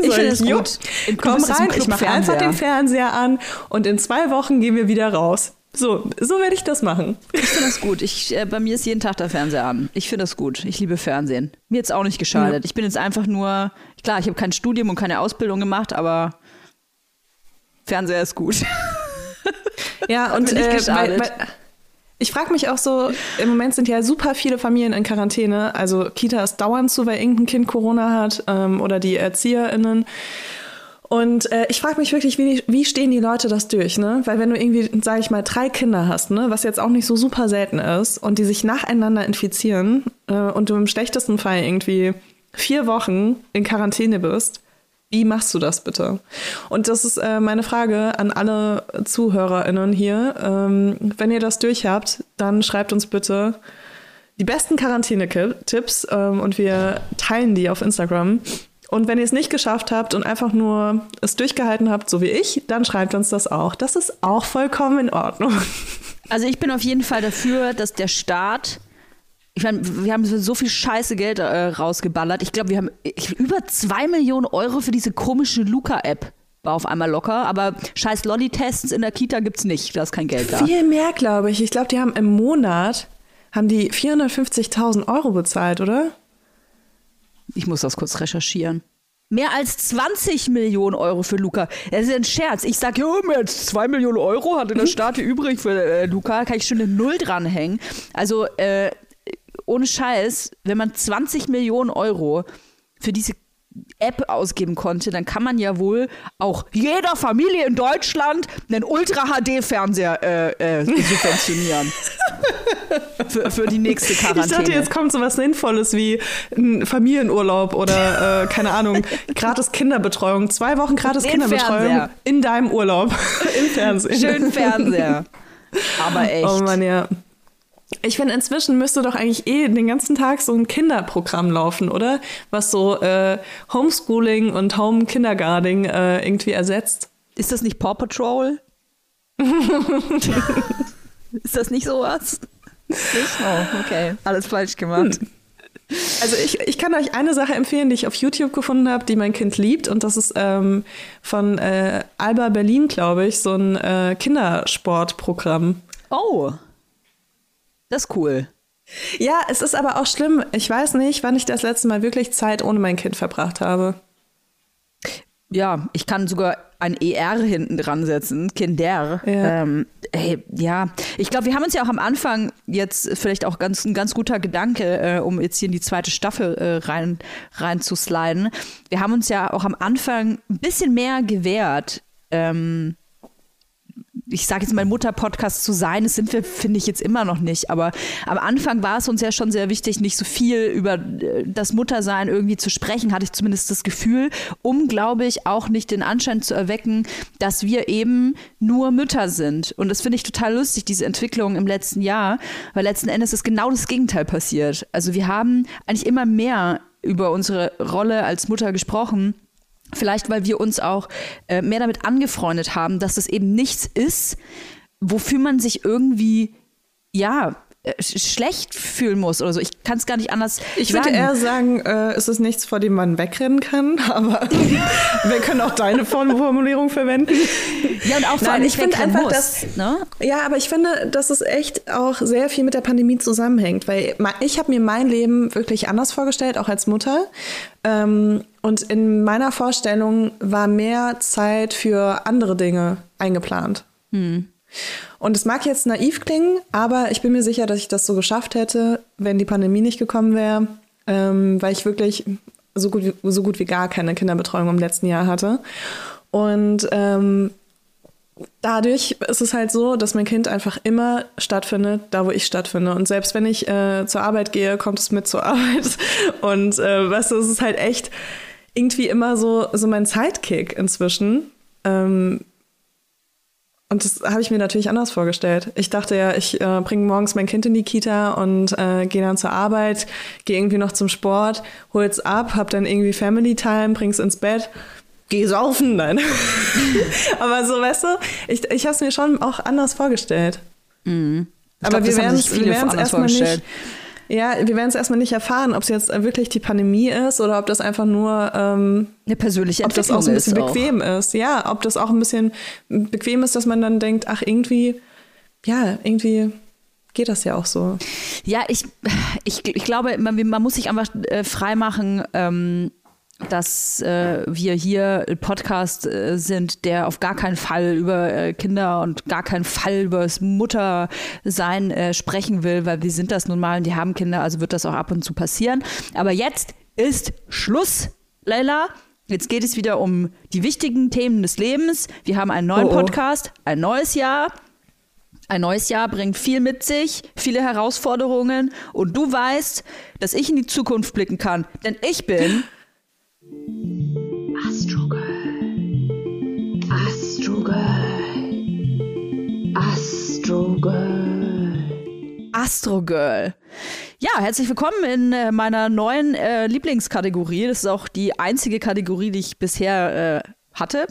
Ich finde es "Jo, gut. Komm rein, ich mache einfach den Fernseher an und in zwei Wochen gehen wir wieder raus. So, so werde ich das machen. Ich finde das gut. Ich, äh, bei mir ist jeden Tag der Fernseher an. Ich finde das gut. Ich liebe Fernsehen. Mir jetzt auch nicht geschadet. Ich bin jetzt einfach nur, klar, ich habe kein Studium und keine Ausbildung gemacht, aber Fernseher ist gut. Ja, und nicht äh, weil, geschadet. weil, ich frage mich auch so, im Moment sind ja super viele Familien in Quarantäne. Also Kita ist dauernd zu, weil irgendein Kind Corona hat ähm, oder die ErzieherInnen. Und äh, ich frage mich wirklich, wie, wie stehen die Leute das durch, ne? Weil wenn du irgendwie, sage ich mal, drei Kinder hast, ne, was jetzt auch nicht so super selten ist, und die sich nacheinander infizieren äh, und du im schlechtesten Fall irgendwie vier Wochen in Quarantäne bist, wie machst du das bitte? Und das ist äh, meine Frage an alle ZuhörerInnen hier. Ähm, wenn ihr das durchhabt, dann schreibt uns bitte die besten Quarantäne-Tipps ähm, und wir teilen die auf Instagram. Und wenn ihr es nicht geschafft habt und einfach nur es durchgehalten habt, so wie ich, dann schreibt uns das auch. Das ist auch vollkommen in Ordnung. Also ich bin auf jeden Fall dafür, dass der Staat, ich meine, wir haben so viel scheiße Geld äh, rausgeballert. Ich glaube, wir haben über zwei Millionen Euro für diese komische Luca-App. War auf einmal locker, aber scheiß Lolli-Tests in der Kita gibt's nicht. Da ist kein Geld da. Viel mehr, glaube ich. Ich glaube, die haben im Monat haben die 450.000 Euro bezahlt, oder? Ich muss das kurz recherchieren. Mehr als 20 Millionen Euro für Luca. Das ist ein Scherz. Ich sage, ja, mehr als 2 Millionen Euro hat in der Staat hier übrig für äh, Luca. Kann ich schon eine Null dranhängen. Also, äh, ohne Scheiß, wenn man 20 Millionen Euro für diese App ausgeben konnte, dann kann man ja wohl auch jeder Familie in Deutschland einen Ultra-HD-Fernseher äh, äh, subventionieren. für, für die nächste Quarantäne. Ich dachte, jetzt kommt so was Sinnvolles wie ein Familienurlaub oder, äh, keine Ahnung, gratis Kinderbetreuung. Zwei Wochen gratis Den Kinderbetreuung Fernseher. in deinem Urlaub im Fernsehen. Schön Fernseher. Aber echt. Oh Mann, ja. Ich finde, inzwischen müsste doch eigentlich eh den ganzen Tag so ein Kinderprogramm laufen, oder? Was so äh, Homeschooling und Home Kindergarten äh, irgendwie ersetzt. Ist das nicht Paw Patrol? ist das nicht sowas? Nicht? Oh, okay. Alles falsch gemacht. Also ich, ich kann euch eine Sache empfehlen, die ich auf YouTube gefunden habe, die mein Kind liebt. Und das ist ähm, von äh, Alba Berlin, glaube ich, so ein äh, Kindersportprogramm. Oh. Das ist cool. Ja, es ist aber auch schlimm. Ich weiß nicht, wann ich das letzte Mal wirklich Zeit ohne mein Kind verbracht habe. Ja, ich kann sogar ein ER hinten dran setzen, Kinder. Ja. Ähm, ey, ja, ich glaube, wir haben uns ja auch am Anfang jetzt vielleicht auch ganz ein ganz guter Gedanke, äh, um jetzt hier in die zweite Staffel äh, rein rein zu sliden. Wir haben uns ja auch am Anfang ein bisschen mehr gewehrt. Ähm, ich sage jetzt mal Mutter-Podcast zu sein, das sind wir, finde ich, jetzt immer noch nicht. Aber am Anfang war es uns ja schon sehr wichtig, nicht so viel über äh, das Muttersein irgendwie zu sprechen, hatte ich zumindest das Gefühl, um, glaube ich, auch nicht den Anschein zu erwecken, dass wir eben nur Mütter sind. Und das finde ich total lustig, diese Entwicklung im letzten Jahr, weil letzten Endes ist genau das Gegenteil passiert. Also wir haben eigentlich immer mehr über unsere Rolle als Mutter gesprochen. Vielleicht, weil wir uns auch äh, mehr damit angefreundet haben, dass es eben nichts ist, wofür man sich irgendwie, ja, schlecht fühlen muss oder so. Ich kann es gar nicht anders Ich sagen. würde eher sagen, äh, es ist nichts, vor dem man wegrennen kann, aber wir können auch deine Form- Formulierung verwenden. ja, und auch vor allem ich finde einfach, muss, dass- Ne? Ja, aber ich finde, dass es echt auch sehr viel mit der Pandemie zusammenhängt, weil ich habe mir mein Leben wirklich anders vorgestellt, auch als Mutter. Ähm, und in meiner Vorstellung war mehr Zeit für andere Dinge eingeplant. Und es mag jetzt naiv klingen, aber ich bin mir sicher, dass ich das so geschafft hätte, wenn die Pandemie nicht gekommen wäre, ähm, weil ich wirklich so gut, wie, so gut wie gar keine Kinderbetreuung im letzten Jahr hatte. Und ähm, dadurch ist es halt so, dass mein Kind einfach immer stattfindet, da wo ich stattfinde. Und selbst wenn ich äh, zur Arbeit gehe, kommt es mit zur Arbeit. Und äh, weißt du, es ist halt echt irgendwie immer so, so mein Sidekick inzwischen. Ähm, und das habe ich mir natürlich anders vorgestellt. Ich dachte ja, ich äh, bringe morgens mein Kind in die Kita und äh, gehe dann zur Arbeit, gehe irgendwie noch zum Sport, hol's ab, hab dann irgendwie Family Time, bring's ins Bett, geh saufen, nein. Aber so, weißt du, ich, ich habe es mir schon auch anders vorgestellt. Ich Aber glaub, wir werden es erstmal anders vorgestellt. nicht. Ja, wir werden es erstmal nicht erfahren, ob es jetzt wirklich die Pandemie ist oder ob das einfach nur, ähm, Eine persönliche ob das Entwicklung auch so ein bisschen ist auch. bequem ist. Ja, ob das auch ein bisschen bequem ist, dass man dann denkt, ach, irgendwie, ja, irgendwie geht das ja auch so. Ja, ich, ich, ich glaube, man, man muss sich einfach äh, freimachen, ähm, dass äh, wir hier ein Podcast äh, sind, der auf gar keinen Fall über äh, Kinder und gar keinen Fall über das Muttersein äh, sprechen will, weil wir sind das nun mal und die haben Kinder, also wird das auch ab und zu passieren. Aber jetzt ist Schluss, Leila. Jetzt geht es wieder um die wichtigen Themen des Lebens. Wir haben einen neuen Oh, oh. Podcast, ein neues Jahr. Ein neues Jahr bringt viel mit sich, viele Herausforderungen und du weißt, dass ich in die Zukunft blicken kann, denn ich bin Astro Girl. Astro Girl. Astro Girl. Astro Girl. Ja, herzlich willkommen in äh, meiner neuen äh, Lieblingskategorie. Das ist auch die einzige Kategorie, die ich bisher äh, hatte.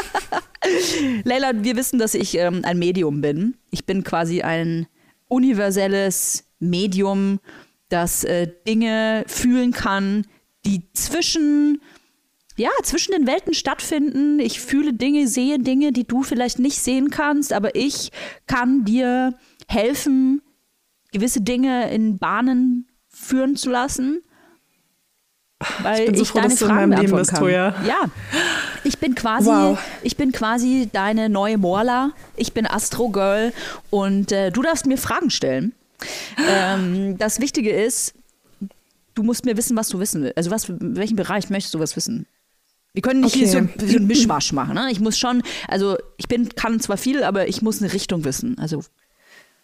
Leila, wir wissen, dass ich ähm, ein Medium bin. Ich bin quasi ein universelles Medium, das äh, Dinge fühlen kann, die zwischen ja, zwischen den Welten stattfinden. Ich fühle Dinge, sehe Dinge, die du vielleicht nicht sehen kannst, aber ich kann dir helfen, gewisse Dinge in Bahnen führen zu lassen. Weil ich, bin so froh, deine dass du in Fragen meinem Leben bist. Toja. Ja, ich bin quasi, Wow. ich bin quasi deine neue Morla. Ich bin Astro Girl und äh, du darfst mir Fragen stellen. ähm, das Wichtige ist, du musst mir wissen, was du wissen willst. Also was, in welchem Bereich möchtest du was wissen? Wir können nicht hier so, Okay. so ein Mischmasch machen. Ne? Ich muss schon, also ich bin, kann zwar viel, aber ich muss eine Richtung wissen. Also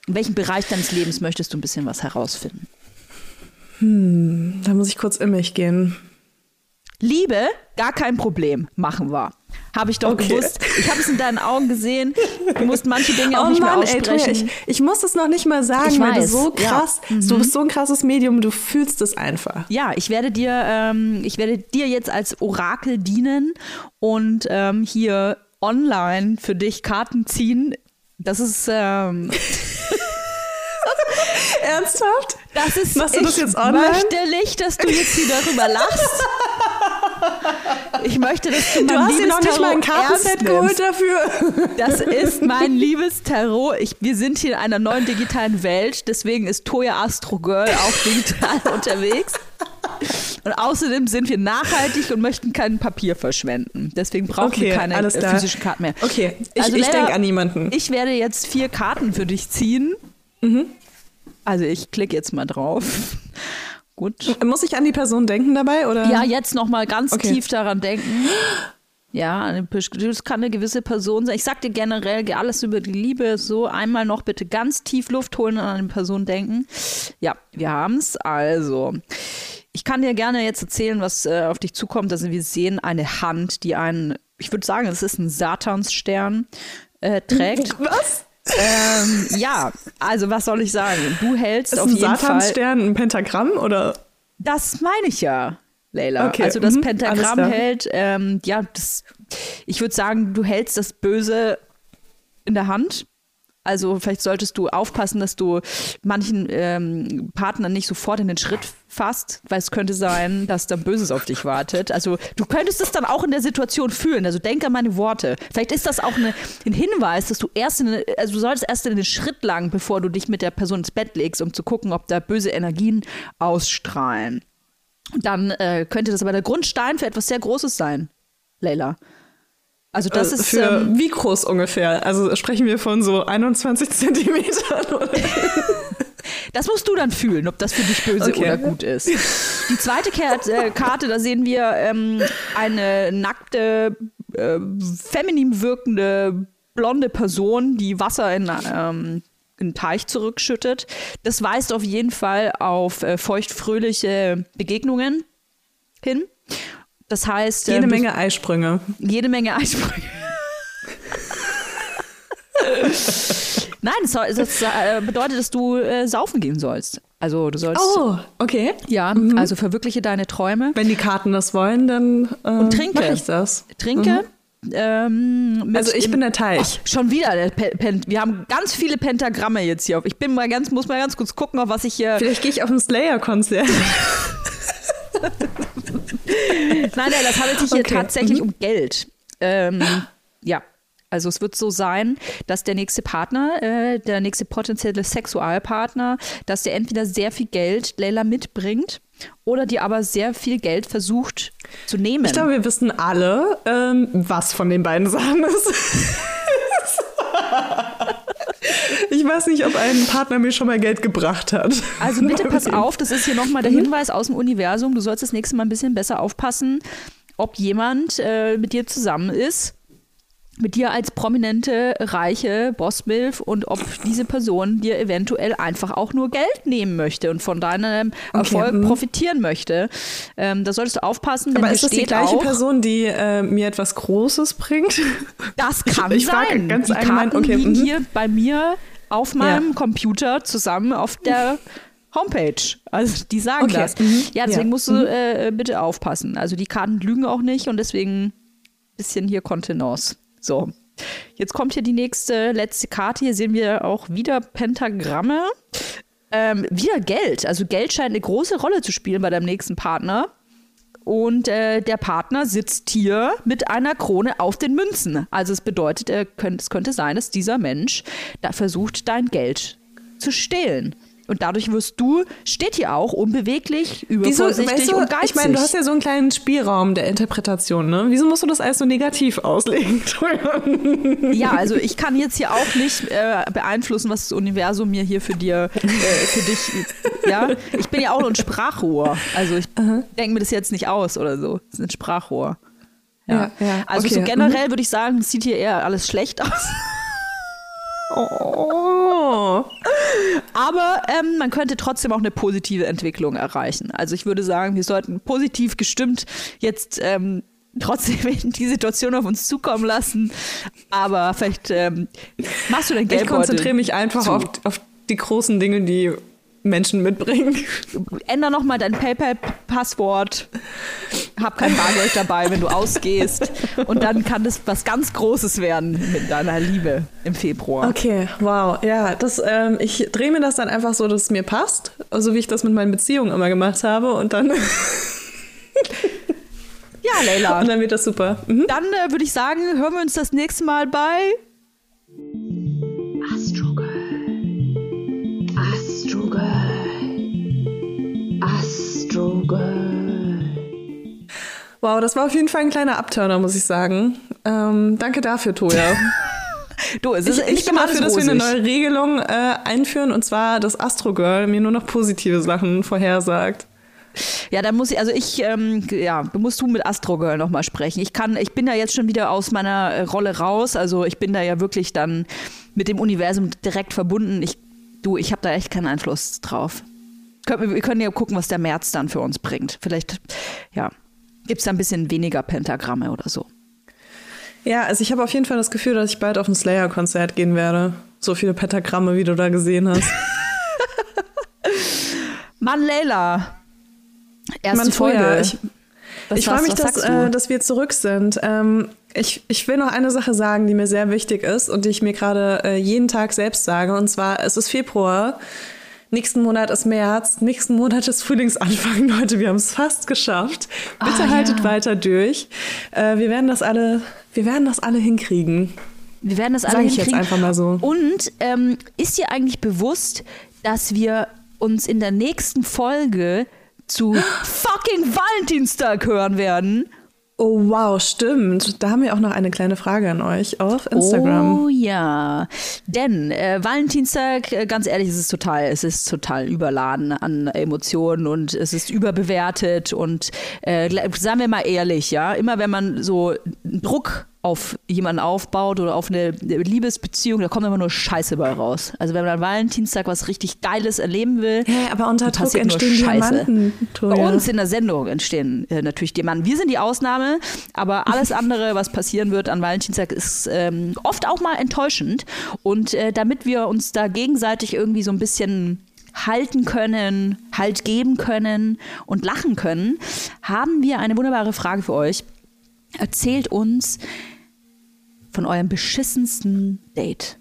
in welchem Bereich deines Lebens möchtest du ein bisschen was herausfinden? Da muss ich kurz in mich gehen. Liebe, gar kein Problem, machen wir. Habe ich doch Okay. gewusst. Ich habe es in deinen Augen gesehen. Du musst manche Dinge auch oh nicht Mann, mehr ey, aussprechen. ich, ich muss das noch nicht mal sagen, Ich weil du weiß, so ja. krass, du bist so ein krasses Medium, du fühlst es einfach. Ja, ich werde dir, ähm, ich werde dir jetzt als Orakel dienen und ähm, hier online für dich Karten ziehen. Das ist, ähm, Ernsthaft? das ist. Machst du das ich jetzt online? möchte nicht, dass du jetzt hier darüber lachst. Ich möchte, dass du mein Du hast dir noch nicht mal ein Kartenset geholt dafür. Das ist mein liebes Tarot. Ich, wir sind hier in einer neuen digitalen Welt, deswegen ist Toya Astro Girl auch digital unterwegs. Und außerdem sind wir nachhaltig und möchten kein Papier verschwenden. Deswegen brauchen Okay, wir keine alles äh, klar. physischen Karten mehr. Okay, ich, Also ich denke an niemanden. Ich werde jetzt vier Karten für dich ziehen. Mhm. Also ich klicke jetzt mal drauf. Gut. Muss ich an die Person denken dabei? Oder? Ja, jetzt noch mal ganz Okay. tief daran denken. Ja, das kann eine gewisse Person sein. Ich sag dir generell alles über die Liebe. So einmal noch bitte ganz tief Luft holen und an eine Person denken. Ja, wir haben's. Also, ich kann dir gerne jetzt erzählen, was äh, auf dich zukommt. Also, wir sehen eine Hand, die einen, ich würde sagen, es ist ein Satansstern äh, trägt. Was? Ähm, ja, also was soll ich sagen? Du hältst Ist auf ein jeden Fall. Satansstern ein Pentagramm oder? Das meine ich ja, Leila. Okay, Also das mhm, Pentagramm hält, ähm, ja, das, ich würde sagen, du hältst das Böse in der Hand. Also vielleicht solltest du aufpassen, dass du manchen ähm, Partnern nicht sofort in den Schritt fasst, weil es könnte sein, dass da Böses auf dich wartet. Also du könntest es dann auch in der Situation fühlen. Also denk an meine Worte. Vielleicht ist das auch eine, ein Hinweis, dass du erst, in, also du solltest erst in den Schritt lang, bevor du dich mit der Person ins Bett legst, um zu gucken, ob da böse Energien ausstrahlen. Dann äh, könnte das aber der Grundstein für etwas sehr Großes sein, Leila. Also das Äh, ist für ähm, wie groß ungefähr? Also sprechen wir von so 21 Zentimetern oder? Das musst du dann fühlen, ob das für dich böse Okay. oder gut ist. Die zweite Karte, äh, Karte da sehen wir ähm, eine nackte, äh, feminin wirkende, blonde Person, die Wasser in, ähm, in einen Teich zurückschüttet. Das weist auf jeden Fall auf äh, feuchtfröhliche Begegnungen hin. Das heißt, Jede ähm, Menge Eisprünge. jede Menge Eisprünge. Nein, das, das äh, bedeutet, dass du äh, saufen gehen sollst. Also du sollst, Oh, okay. ja, also verwirkliche deine Träume. Wenn die Karten das wollen, dann äh, trinke. mache ich das. Trinke, Ähm, mit Also ich bin der Teich. Oh, schon wieder der Pe Pen Wir haben ganz viele Pentagramme jetzt hier auf. Ich bin mal ganz, muss mal ganz kurz gucken, auf was ich hier. Vielleicht gehe ich auf ein Slayer-Konzert. Nein, nein, das handelt sich hier Okay. Mhm. tatsächlich um Geld. Ähm, ja. Also es wird so sein, dass der nächste Partner, äh, der nächste potenzielle Sexualpartner, dass der entweder sehr viel Geld Leila mitbringt oder die aber sehr viel Geld versucht zu nehmen. Ich glaube, wir wissen alle, ähm, was von den beiden Sachen ist. ich weiß nicht, ob ein Partner mir schon mal Geld gebracht hat. Also bitte pass auf, das ist hier nochmal der Hinweis aus dem Universum. Du sollst das nächste Mal ein bisschen besser aufpassen, ob jemand äh, mit dir zusammen ist, mit dir als prominente, reiche Bossmilf und ob diese Person dir eventuell einfach auch nur Geld nehmen möchte und von deinem Erfolg mhm. profitieren möchte. Ähm, da solltest du aufpassen, denn Aber ist das die gleiche auch, Person, die äh, mir etwas Großes bringt? Das kann Ich frage sein. ganz Die Karten okay, liegen mhm. hier bei mir auf meinem Ja. Computer zusammen auf der Homepage. Also die sagen Okay, das. mhm. Ja, deswegen Ja, musst du äh, bitte aufpassen. Also die Karten lügen auch nicht und deswegen bisschen hier Kontenance. So. Jetzt kommt hier die nächste, letzte Karte. Hier sehen wir auch wieder Pentagramme. Ähm, wieder Geld. Also Geld scheint eine große Rolle zu spielen bei deinem nächsten Partner. Und äh, der Partner sitzt hier mit einer Krone auf den Münzen. Also es bedeutet, könnt, es könnte sein, dass dieser Mensch da versucht, dein Geld zu stehlen. Und dadurch wirst du, steht hier auch, unbeweglich, Wieso, übervorsichtig weißt du, und geizig. ich meine, du hast ja so einen kleinen Spielraum der Interpretation, ne? Wieso musst du das alles so negativ auslegen? Ja, also ich kann jetzt hier auch nicht äh, beeinflussen, was das Universum mir hier für dir, äh, für dich, ja. Ich bin ja auch nur ein Sprachrohr. Also ich denke mir das jetzt nicht aus oder so. Das ist ein Sprachrohr. Ja. Ja, ja, Also okay. so generell würde ich sagen, es sieht hier eher alles schlecht aus. oh. Aber ähm, man könnte trotzdem auch eine positive Entwicklung erreichen. Also ich würde sagen, wir sollten positiv gestimmt jetzt ähm, trotzdem die Situation auf uns zukommen lassen. Aber vielleicht ähm, machst du dein Ich Geldbeutel konzentriere mich einfach auf, auf die großen Dinge, die Menschen mitbringen. Änder noch mal dein PayPal-Passwort. Hab kein Bargeld dabei, wenn du ausgehst. Und dann kann das was ganz Großes werden mit deiner Liebe im Februar. Okay, wow. Ja, das, ähm, ich drehe mir das dann einfach so, dass es mir passt. So wie ich das mit meinen Beziehungen immer gemacht habe. Und dann, und Ja, Leila. dann wird das super. Mhm. Dann äh, würde ich sagen, hören wir uns das nächste Mal bei Girl. Astro Girl. Wow, das war auf jeden Fall ein kleiner Abturner, muss ich sagen. Ähm, danke dafür, Toja. Du, es Ich, ist ich bin immer dafür, dass wir eine neue Regelung äh, einführen und zwar, dass Astro Girl mir nur noch positive Sachen vorhersagt. Ja, dann muss ich, also ich, ähm, ja, musst du mit Astro Girl nochmal sprechen. Ich kann, ich bin da jetzt schon wieder aus meiner äh, Rolle raus. Also ich bin da ja wirklich dann mit dem Universum direkt verbunden. Ich, du, ich habe da echt keinen Einfluss drauf. Wir- können ja gucken, was der März dann für uns bringt. Vielleicht, ja, gibt es da ein bisschen weniger Pentagramme oder so. Ja, also ich habe auf jeden Fall das Gefühl, dass ich bald auf ein Slayer-Konzert gehen werde. So viele Pentagramme, wie du da gesehen hast. Mann, Leila. Erste Mann, Folge. Ich, ich freue mich, dass, äh, dass wir zurück sind. Ähm, ich, ich will noch eine Sache sagen, die mir sehr wichtig ist und die ich mir gerade äh, jeden Tag selbst sage. Und zwar, es ist Februar. Nächsten Monat ist März, nächsten Monat ist Frühlingsanfang, Leute. Wir haben es fast geschafft. Bitte Ah, haltet ja. weiter durch. Äh, wir werden das alle, wir werden das alle hinkriegen. Wir werden das alle Sag ich jetzt hinkriegen. einfach mal so. Und ähm, ist dir eigentlich bewusst, dass wir uns in der nächsten Folge zu fucking Valentinstag hören werden? Oh wow, stimmt. Da haben wir auch noch eine kleine Frage an euch auf Instagram. Oh ja. Denn äh, Valentinstag, äh, ganz ehrlich, es ist total, es ist total überladen an Emotionen und es ist überbewertet und äh, seien wir mal ehrlich, ja, immer wenn man so Druck auf jemanden aufbaut oder auf eine Liebesbeziehung, da kommt immer nur Scheiße bei raus. Also wenn man an Valentinstag was richtig Geiles erleben will, Hä, aber unter Druck passiert nur entstehen Scheiße. Bei uns in der Sendung entstehen äh, natürlich Diamanten. Wir sind die Ausnahme, aber alles andere, was passieren wird an Valentinstag, ist ähm, oft auch mal enttäuschend. Und äh, damit wir uns da gegenseitig irgendwie so ein bisschen halten können, Halt geben können und lachen können, haben wir eine wunderbare Frage für euch. Erzählt uns, von eurem beschissensten Date.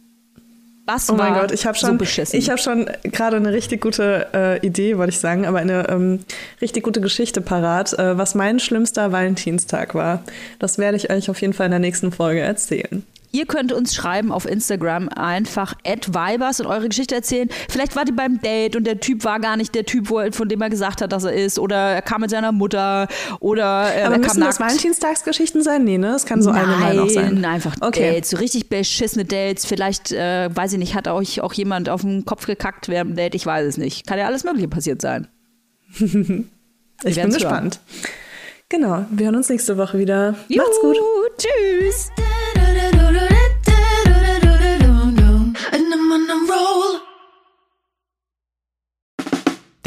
Was Oh mein Gott, ich habe so schon, beschissen? ich habe schon gerade eine richtig gute äh, Idee, wollte ich sagen, aber eine ähm, richtig gute Geschichte parat, äh, was mein schlimmster Valentinstag war. Das werde ich euch auf jeden Fall in der nächsten Folge erzählen. Ihr könnt uns schreiben auf Instagram einfach @vibers und eure Geschichte erzählen. Vielleicht wart ihr beim Date und der Typ war gar nicht der Typ, von dem er gesagt hat, dass er ist. Oder er kam mit seiner Mutter. Oder äh, aber er kam müssen das. Valentinstagsgeschichten sein? Nee, ne? Es kann so allgemein auch sein. Nein, einfach Okay. Dates, so richtig beschissene Dates. Vielleicht, äh, weiß ich nicht, hat euch auch jemand auf den Kopf gekackt während dem Date, ich weiß es nicht. Kann ja alles Mögliche passiert sein. Ich bin hören. gespannt. Genau, wir hören uns nächste Woche wieder. Macht's gut. Juhu, Tschüss.